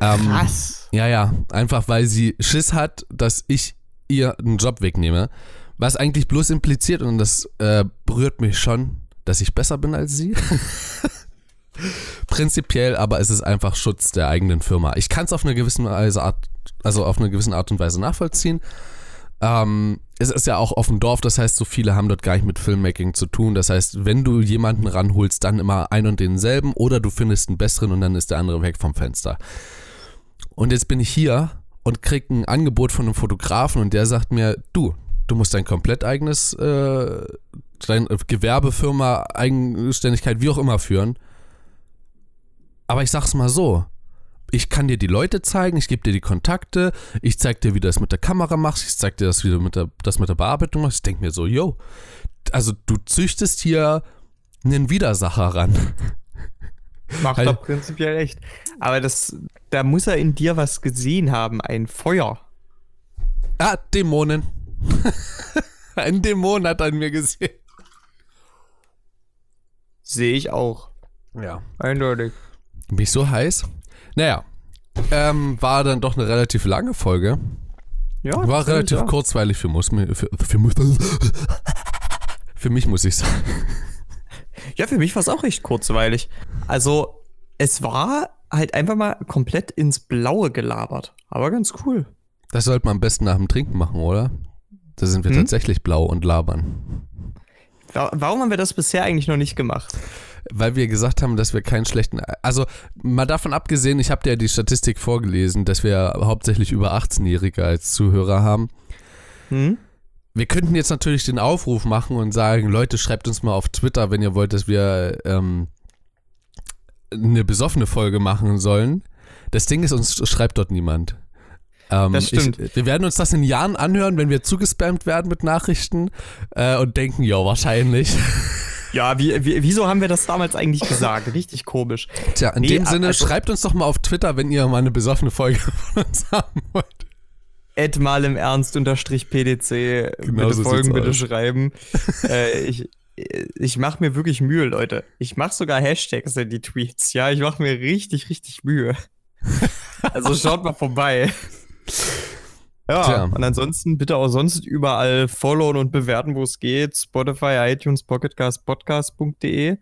Ähm, Krass. Ja, ja. Einfach weil sie Schiss hat, dass ich ihr einen Job wegnehme. Was eigentlich bloß impliziert, und das äh, berührt mich schon, dass ich besser bin als sie. [LAUGHS] Prinzipiell, aber es ist einfach Schutz der eigenen Firma. Ich kann es auf eine gewisse Weise Art, also auf eine gewisse Art und Weise nachvollziehen. Ähm, es ist ja auch auf dem Dorf, das heißt, so viele haben dort gar nicht mit Filmmaking zu tun. Das heißt, wenn du jemanden ranholst, dann immer ein und denselben oder du findest einen besseren und dann ist der andere weg vom Fenster. Und jetzt bin ich hier und krieg ein Angebot von einem Fotografen und der sagt mir, du, du musst dein komplett eigenes, äh, deine Gewerbefirma, Eigenständigkeit, wie auch immer führen. Aber ich sag's mal so, ich kann dir die Leute zeigen, ich gebe dir die Kontakte, ich zeig dir, wie du das mit der Kamera machst, ich zeig dir das, wie du mit der, das mit der Bearbeitung machst. Ich denk mir so, yo, also du züchtest hier einen Widersacher ran. Macht doch prinzipiell echt. Aber das, da muss er in dir was gesehen haben, ein Feuer. Ah, Dämonen. [LAUGHS] Ein Dämon hat an mir gesehen. Sehe ich auch. Ja. Eindeutig. Bin ich so heiß? Naja. Ähm, war dann doch eine relativ lange Folge. Ja. War relativ ja. kurzweilig für, muss, für, für, [LAUGHS] für mich, muss ich sagen. Ja, für mich war es auch recht kurzweilig. Also, es war halt einfach mal komplett ins Blaue gelabert. Aber ganz cool. Das sollte man am besten nach dem Trinken machen, oder? Da sind wir hm? tatsächlich blau und labern. Warum haben wir das bisher eigentlich noch nicht gemacht? Weil wir gesagt haben, dass wir keinen schlechten. Also, mal davon abgesehen, ich habe dir ja die Statistik vorgelesen, dass wir hauptsächlich über 18-Jährige als Zuhörer haben. Hm? Wir könnten jetzt natürlich den Aufruf machen und sagen: Leute, schreibt uns mal auf Twitter, wenn ihr wollt, dass wir ähm, eine besoffene Folge machen sollen. Das Ding ist, uns schreibt dort niemand. Ähm, das stimmt. Ich, wir werden uns das in Jahren anhören, wenn wir zugespammt werden mit Nachrichten äh, und denken, ja, wahrscheinlich. Ja, wie, wie, wieso haben wir das damals eigentlich gesagt? Richtig komisch. Tja, in nee, dem Sinne, also, schreibt uns doch mal auf Twitter, wenn ihr mal eine besoffene Folge [LAUGHS] von uns haben wollt. Ed mal im Ernst unterstrich PDC. Genau bitte so folgen, bitte aus. schreiben. [LAUGHS] äh, ich ich mache mir wirklich Mühe, Leute. Ich mache sogar Hashtags in die Tweets. Ja, ich mache mir richtig, richtig Mühe. [LAUGHS] also schaut mal vorbei. Ja, Tja. und ansonsten bitte auch sonst überall followen und bewerten, wo es geht. Spotify, iTunes, Pocketcast, podcast.de.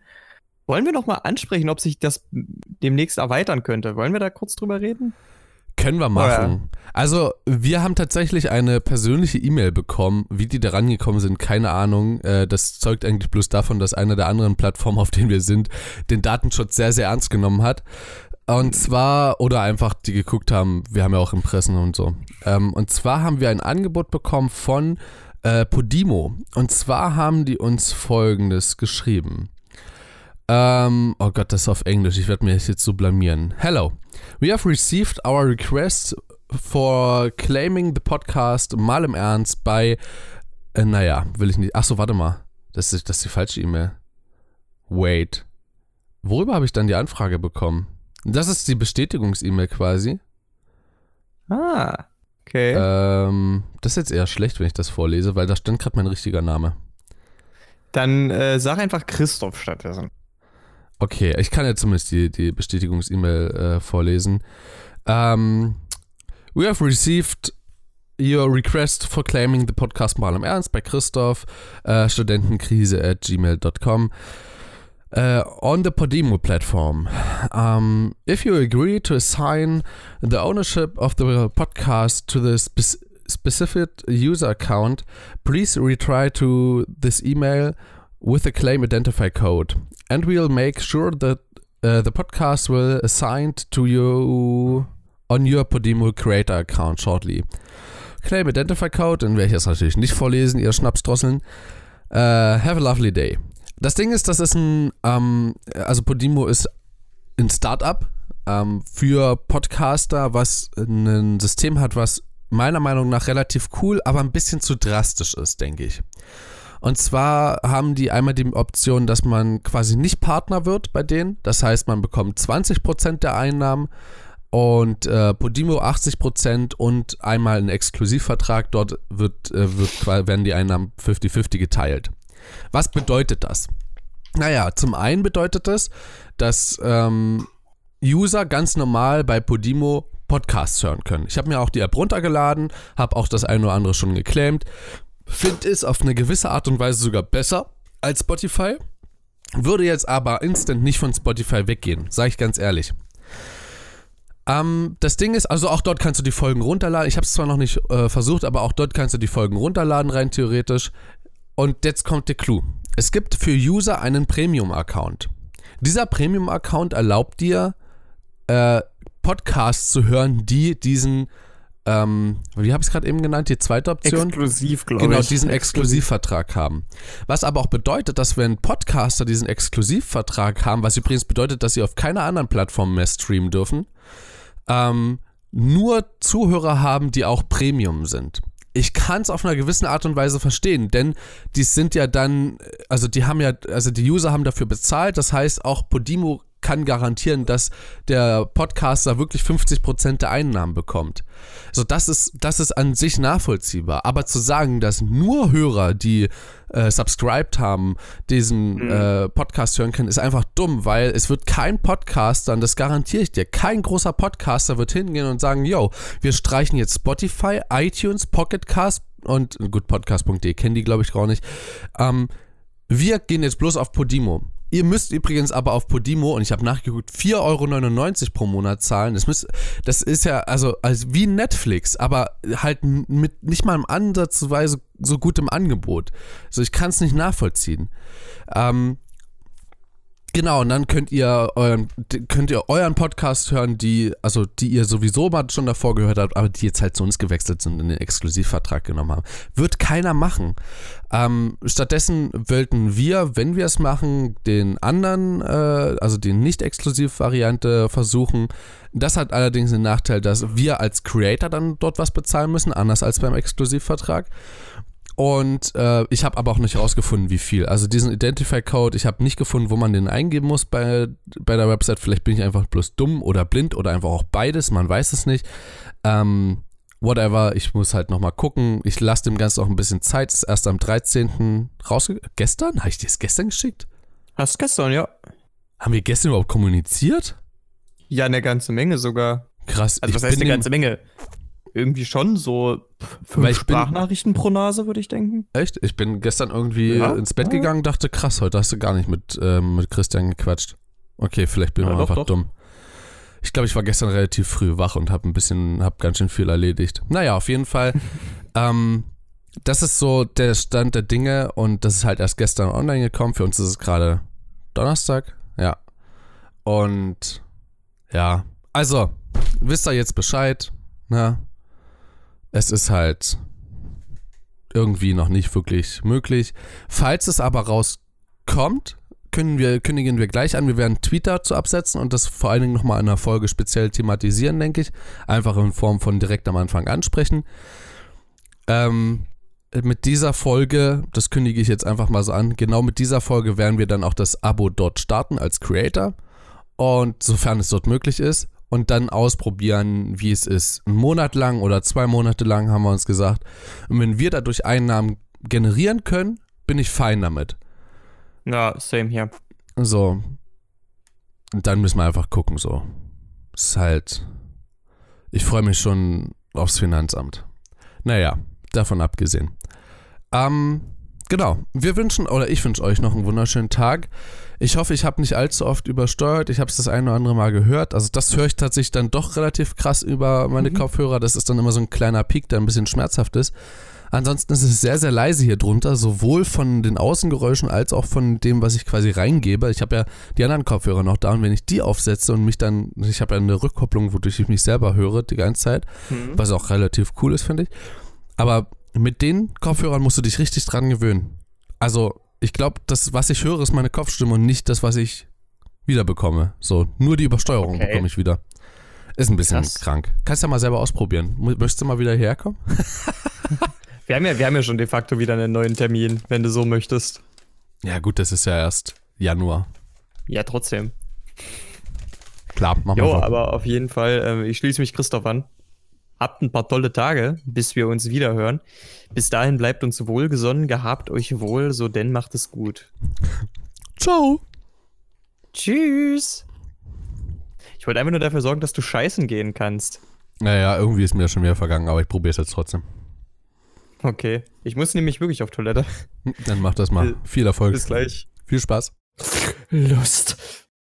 Wollen wir noch mal ansprechen, ob sich das demnächst erweitern könnte? Wollen wir da kurz drüber reden? Können wir machen. Also, wir haben tatsächlich eine persönliche E-Mail bekommen. Wie die da rangekommen sind, keine Ahnung. Äh, Das zeugt eigentlich bloß davon, dass eine der anderen Plattformen, auf denen wir sind, den Datenschutz sehr, sehr ernst genommen hat. Und zwar, oder einfach die geguckt haben, wir haben ja auch Impressen und so. Ähm, Und zwar haben wir ein Angebot bekommen von äh, Podimo. Und zwar haben die uns folgendes geschrieben. Ähm, oh Gott, das ist auf Englisch. Ich werde mir das jetzt so blamieren. Hello. We have received our request for claiming the podcast mal im Ernst bei. Äh, naja, will ich nicht. Achso, warte mal. Das ist, das ist die falsche E-Mail. Wait. Worüber habe ich dann die Anfrage bekommen? Das ist die Bestätigungs-E-Mail quasi. Ah, okay. Ähm, das ist jetzt eher schlecht, wenn ich das vorlese, weil da stand gerade mein richtiger Name. Dann äh, sag einfach Christoph stattdessen. Okay, ich kann ja zumindest die, die Bestätigungs-E-Mail äh, vorlesen. Um, we have received your request for claiming the podcast mal im Ernst bei Christoph, äh, studentenkrise at gmail.com. Uh, on the Podimo platform. Um, if you agree to assign the ownership of the podcast to the spec- specific user account, please retry to this email with a claim identify code, and we'll make sure that uh, the podcast will assigned to you on your Podimo Creator account shortly. Claim identify code, den werde natürlich nicht vorlesen, ihr Schnapsdrosseln. Uh, have a lovely day. Das Ding ist, das ist ein, ähm, also Podimo ist ein Startup ähm, für Podcaster, was ein System hat, was meiner Meinung nach relativ cool, aber ein bisschen zu drastisch ist, denke ich. Und zwar haben die einmal die Option, dass man quasi nicht Partner wird bei denen. Das heißt, man bekommt 20% der Einnahmen und äh, Podimo 80% und einmal einen Exklusivvertrag. Dort wird, äh, wird, werden die Einnahmen 50-50 geteilt. Was bedeutet das? Naja, zum einen bedeutet das, dass ähm, User ganz normal bei Podimo Podcasts hören können. Ich habe mir auch die App runtergeladen, habe auch das eine oder andere schon geclaimt. Finde es auf eine gewisse Art und Weise sogar besser als Spotify. Würde jetzt aber instant nicht von Spotify weggehen, sage ich ganz ehrlich. Ähm, das Ding ist, also auch dort kannst du die Folgen runterladen. Ich habe es zwar noch nicht äh, versucht, aber auch dort kannst du die Folgen runterladen, rein theoretisch. Und jetzt kommt der Clou. Es gibt für User einen Premium-Account. Dieser Premium-Account erlaubt dir, äh, Podcasts zu hören, die diesen, ähm, wie habe ich es gerade eben genannt, die zweite Option? Exklusiv, glaube Genau, ich. diesen Exklusivvertrag haben. Was aber auch bedeutet, dass wenn Podcaster diesen Exklusivvertrag haben, was übrigens bedeutet, dass sie auf keiner anderen Plattform mehr streamen dürfen, ähm, nur Zuhörer haben, die auch Premium sind. Ich kann es auf einer gewissen Art und Weise verstehen, denn die sind ja dann, also die haben ja, also die User haben dafür bezahlt, das heißt auch Podimo kann garantieren, dass der Podcaster wirklich 50% der Einnahmen bekommt. So, das ist, das ist an sich nachvollziehbar. Aber zu sagen, dass nur Hörer, die äh, subscribed haben, diesen Mhm. äh, Podcast hören können, ist einfach dumm, weil es wird kein Podcaster, und das garantiere ich dir, kein großer Podcaster wird hingehen und sagen, yo, wir streichen jetzt Spotify, iTunes, Pocketcast und gut, podcast.de kennen die, glaube ich, gar nicht. Ähm, wir gehen jetzt bloß auf Podimo. Ihr müsst übrigens aber auf Podimo, und ich habe nachgeguckt, 4,99 Euro pro Monat zahlen. Das, müsst, das ist ja also, also wie Netflix, aber halt mit nicht mal im Ansatzweise so gutem Angebot. So, ich kann es nicht nachvollziehen. Ähm, Genau, und dann könnt ihr euren, könnt ihr euren Podcast hören, die, also die ihr sowieso mal schon davor gehört habt, aber die jetzt halt zu uns gewechselt sind und den Exklusivvertrag genommen haben. Wird keiner machen. Ähm, stattdessen wollten wir, wenn wir es machen, den anderen, äh, also die Nicht-Exklusiv-Variante versuchen. Das hat allerdings den Nachteil, dass wir als Creator dann dort was bezahlen müssen, anders als beim Exklusivvertrag. Und äh, ich habe aber auch nicht rausgefunden, wie viel. Also diesen Identify-Code, ich habe nicht gefunden, wo man den eingeben muss bei, bei der Website. Vielleicht bin ich einfach bloß dumm oder blind oder einfach auch beides, man weiß es nicht. Ähm, whatever, ich muss halt nochmal gucken. Ich lasse dem Ganzen auch ein bisschen Zeit. Es ist erst am 13. rausge... Gestern? Habe ich dir das gestern geschickt? Hast gestern, ja. Haben wir gestern überhaupt kommuniziert? Ja, eine ganze Menge sogar. Krass. Also, was heißt eine ganze Menge? Irgendwie schon so fünf ich bin- Sprachnachrichten pro Nase, würde ich denken. Echt? Ich bin gestern irgendwie Ja? ins Bett gegangen dachte, krass, heute hast du gar nicht mit, ähm, mit Christian gequatscht. Okay, vielleicht bin ich Ja, doch, einfach doch. dumm. Ich glaube, ich war gestern relativ früh wach und habe ein bisschen, habe ganz schön viel erledigt. Naja, auf jeden Fall. [LAUGHS] ähm, das ist so der Stand der Dinge und das ist halt erst gestern online gekommen. Für uns ist es gerade Donnerstag. Ja. Und ja, also, wisst ihr jetzt Bescheid, ne? Es ist halt irgendwie noch nicht wirklich möglich. Falls es aber rauskommt, können wir, kündigen wir gleich an. Wir werden Tweet dazu absetzen und das vor allen Dingen nochmal in einer Folge speziell thematisieren, denke ich. Einfach in Form von direkt am Anfang ansprechen. Ähm, mit dieser Folge, das kündige ich jetzt einfach mal so an, genau mit dieser Folge werden wir dann auch das Abo dort starten als Creator. Und sofern es dort möglich ist. Und dann ausprobieren, wie es ist. Einen Monat lang oder zwei Monate lang haben wir uns gesagt. Und wenn wir dadurch Einnahmen generieren können, bin ich fein damit. Ja, same hier. So. Und dann müssen wir einfach gucken, so. Ist halt. Ich freue mich schon aufs Finanzamt. Naja, davon abgesehen. Ähm, genau. Wir wünschen, oder ich wünsche euch noch einen wunderschönen Tag. Ich hoffe, ich habe nicht allzu oft übersteuert. Ich habe es das ein oder andere Mal gehört. Also das höre ich tatsächlich dann doch relativ krass über meine Mhm. Kopfhörer. Das ist dann immer so ein kleiner Peak, der ein bisschen schmerzhaft ist. Ansonsten ist es sehr, sehr leise hier drunter, sowohl von den Außengeräuschen als auch von dem, was ich quasi reingebe. Ich habe ja die anderen Kopfhörer noch da und wenn ich die aufsetze und mich dann, ich habe ja eine Rückkopplung, wodurch ich mich selber höre die ganze Zeit, Mhm. was auch relativ cool ist, finde ich. Aber mit den Kopfhörern musst du dich richtig dran gewöhnen. Also, ich glaube, das, was ich höre, ist meine Kopfstimme und nicht das, was ich wiederbekomme. So, nur die Übersteuerung Okay. bekomme ich wieder. Ist ein bisschen Krass. krank. Kannst ja mal selber ausprobieren. Möchtest du mal wieder herkommen? [LAUGHS] [LAUGHS] Wir haben, ja, wir haben ja schon de facto wieder einen neuen Termin, wenn du so möchtest. Ja, gut, das ist ja erst Januar. Ja, trotzdem. Klar, machen wir Jo, aber auf jeden Fall, äh, ich schließe mich Christoph an. Habt ein paar tolle Tage, bis wir uns wieder hören. Bis dahin bleibt uns wohlgesonnen, gehabt euch wohl, so denn macht es gut. Ciao. Tschüss. Ich wollte einfach nur dafür sorgen, dass du scheißen gehen kannst. Naja, irgendwie ist mir das schon wieder vergangen, aber ich probiere es jetzt trotzdem. Okay. Ich muss nämlich wirklich auf Toilette. Dann mach das mal. Bis- Viel Erfolg. Bis gleich. Viel Spaß. Lust.